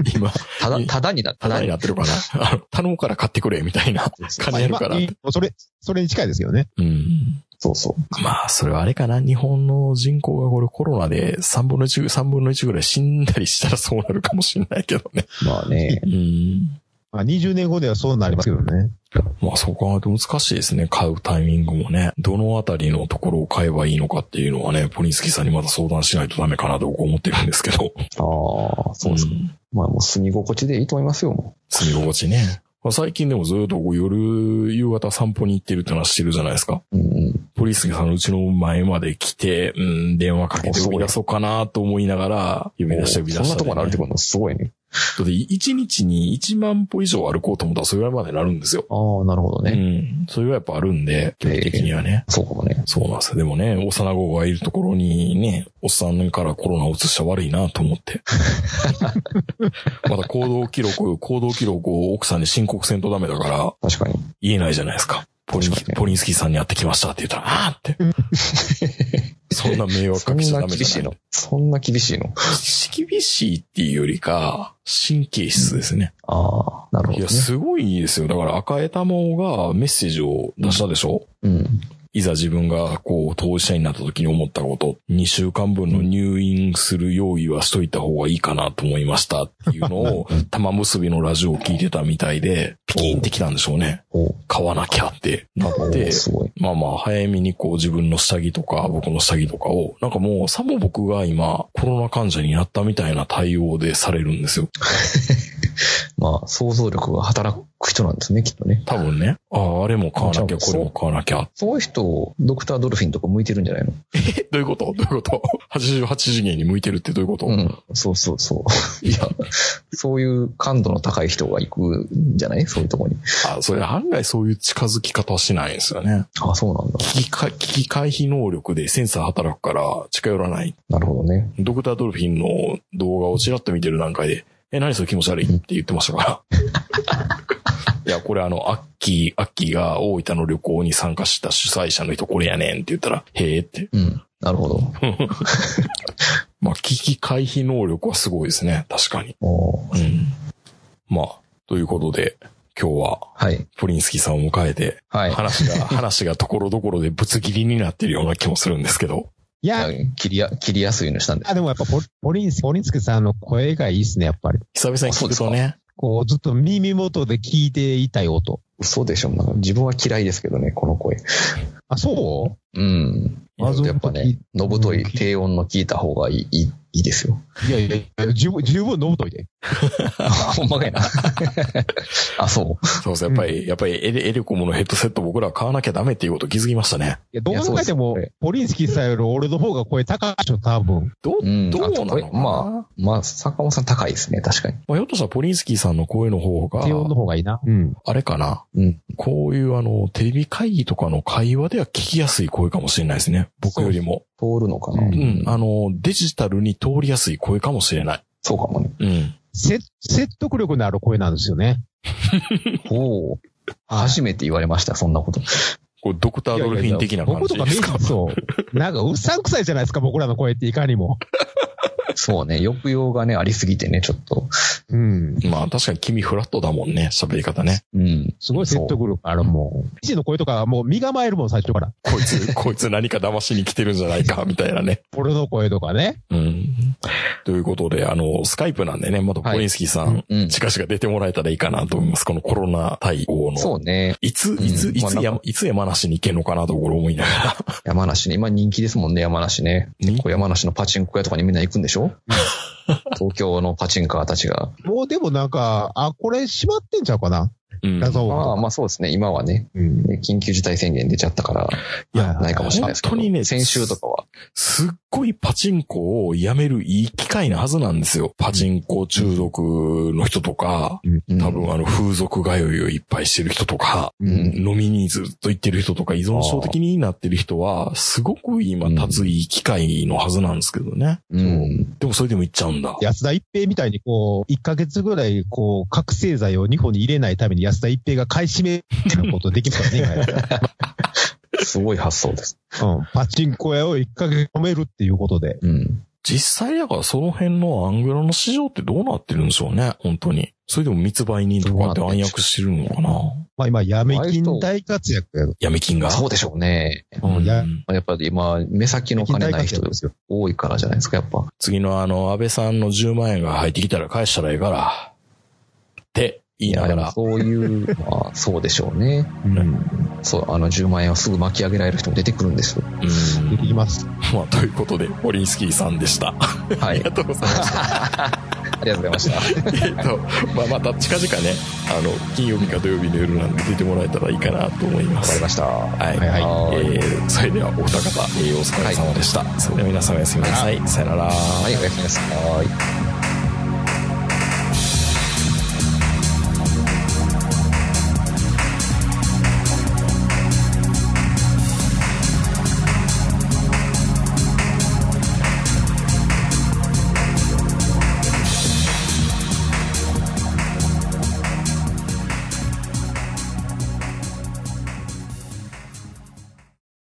今、ただ、ただにな、ただになってるかな。頼むから買ってくれ、みたいな。金やるから。まあ今それ、それに近いですよね。うん。そうそう。まあ、それはあれかな。日本の人口がこれコロナで3分の1、3分の1ぐらい死んだりしたらそうなるかもしれないけどね。まあね。うん。まあ、20年後ではそうなりますけどね。まあ、そう考えると難しいですね。買うタイミングもね。どのあたりのところを買えばいいのかっていうのはね、ポリンスキーさんにまだ相談しないとダメかなと僕は思ってるんですけど。ああ、そうですか。んまあもう住み心地でいいと思いますよ、も住み心地ね。まあ最近でもずっとこう夜、夕方散歩に行ってるってのはしてるじゃないですか。う。うんうん。ポリスさんのうちの前まで来て、うん、電話かけて呼び出そうかなと思いながら、呼び出して呼び出した、そんなとこに歩いてくるのすごいね。だって1日に1万歩以上歩こうと思ったらそれぐらいまでなるんですよ。ああ、なるほどうね。ん。それはやっぱあるんで、距離的にはね。そうかもね。そうなんですよ。でもね、幼子がいるところにね、おっさんからコロナを移したら悪いなと思って。また行動記録、行動記録を奥さんに申告せんとダメだから、確かに。言えないじゃないですか。ポリン確かにポリンスキーさんに会ってきましたって言ったら、あーって。そんな迷惑そんかけちゃな厳しいダメじゃないの？そんな厳しいの？厳しいっていうよりか、神経質ですね。ああ、なるほいや、どね。すごいですよ。だから赤江玉緒がメッセージを出したでしょ、うん。いざ自分がこう当事者になった時に思ったこと、2週間分の入院する用意はしといた方がいいかなと思いましたっていうのを、玉結びのラジオを聞いてたみたいで、ピキンってきたんでしょうね。お買わなきゃってなっおて。まあまあ、早めにこう自分の下着とか、僕の下着とかを、なんかもう、さも僕が今、コロナ患者になったみたいな対応でされるんですよ。まあ、想像力が働く人なんですね、きっとね。多分ね。ああ、あれも買わなきゃ、これも買わなきゃ。そういう人、ドクタードルフィンとか向いてるんじゃないの？え、どういうこと？どういうこと ?88 次元に向いてるってどういうこと、うん。そうそうそう。いや、そういう感度の高い人が行くんじゃない？そういうとこに。あ、それ案外そういう近づき方はしないんですよね。あそうなんだ。危機か危機回避能力でセンサー働くから近寄らない。なるほどね。ドクタードルフィンの動画をちらっと見てる段階で、え、何それ気持ち悪いって言ってましたから。いや、これあの、アッキー、アッキーが大分の旅行に参加した主催者の人これやねんって言ったら、へえって。うん。なるほど。まあ、危機回避能力はすごいですね。確かに。うん。まあ、ということで、今日は、はい。ポリンスキーさんを迎えて、はい。話が、話がところどころでぶつ切りになってるような気もするんですけど。いや、切りや、切りやすいのしたんで。あ、でもやっぱポポリンス、ポリンスケさんの声がいいっすね、やっぱり。久々に聞くとね。こう、ずっと耳元で聞いていたい音。嘘でしょ。なんか自分は嫌いですけどね、この声。あ、そう？うん。あやっぱね、のぶとい低音の聞いた方がいい、いい、いいいですよ。いやいやいや、十分、十分飲むといて。ほんまかいな。あ、そう。そうです。やっぱり、やっぱりエレエレコムのヘッドセット僕ら買わなきゃダメっていうこと気づきましたね。いや、どう考えてもね、ポリンスキーさんより俺の方が声高いでしょ、多分。どう、うん。どうなのまあ、まあ、坂本さん高いですね、確かに。まあ、ひょっとしたらポリンスキーさんの声の方が低、音の方がいいな。うん。あれかな？うん。こういうあの、テレビ会議とかの会話では聞きやすい声かもしれないですね。僕よりも。通るのかな。ううんん。あの、デジタルに通りやすい声かもしれない。そうかもね。うん。せ説得力のある声なんですよね。おお。初めて言われました、そんなこと。これドクタードルフィン的な感僕とか？メイじですかンそう。なんかうっさんくさいじゃないですか、僕らの声っていかにも。そうね、抑揚がね、ありすぎてね、ちょっと。うん。まあ確かに君フラットだもんね、喋り方ね。うん。すごい説得力あるもん。記事の声とかはもう身構えるもん、最初から。こいつ、こいつ何か騙しに来てるんじゃないか、みたいなね。俺の声とかね。うん。ということで、あの、スカイプなんでね、またポリンスキーさん、うん。近々出てもらえたらいいかなと思います。このコロナ対応の。そうね。いつ、いつ、いつ、いつ山梨に行けんのかなところ思いながら。山梨ね。今人気ですもんね、山梨ね。人気？こう山梨のパチンコ屋とかにみんな行くんでしょ？東京のパチンカーたちが。もうでもなんか、あ、これ閉まってんちゃうかな？うん。画像ああ、まあそうですね。今はね、うん。ね緊急事態宣言出ちゃったから、いやないかもしれないですけど。本当にね先週とかは。すっごいパチンコをやめるいい機会なはずなんですよ。パチンコ中毒の人とか、うん多分あの風俗通いをいっぱいしてる人とか、うん飲みにずっと行ってる人とか依存症的になってる人は、すごく今立ついい機会のはずなんですけどね。うん。でもそれでも行っちゃうんだ。安田一平みたいにこう、1ヶ月ぐらいこう、覚醒剤を日本に入れないために安田一平が買い占めることできますからね すごい発想です。うん。パチンコ屋を1ヶ月止めるっていうことで。うん。実際だからその辺のアングラの市場ってどうなってるんでしょうね、本当に。それでも密売人とかって暗躍してるのかなまあ今、闇金大活躍や。闇金が。そうでしょうね。うんややっぱり今、目先の金ない人。多いからじゃないですか、やっぱ。次のあの、安倍さんの10万円が入ってきたら返したらええから。って言いながら。そういう、まあ、そうでしょうね。うん。そう、あの10万円をすぐ巻き上げられる人も出てくるんですよ。うん出てきます。まあ、ということで、ポリンスキーさんでした。あはいりが。とうございました。ありがとうございました。えっと、まあ、また近々ね、あの、金曜日か土曜日の夜なんで出てもらえたらいいかなと思いまわかす。りました。ははい。はいはいえー、それではお二方、えーお疲れ様でした。それでは皆さんおやすみなさい。さよなら。はい、おやすみなさい。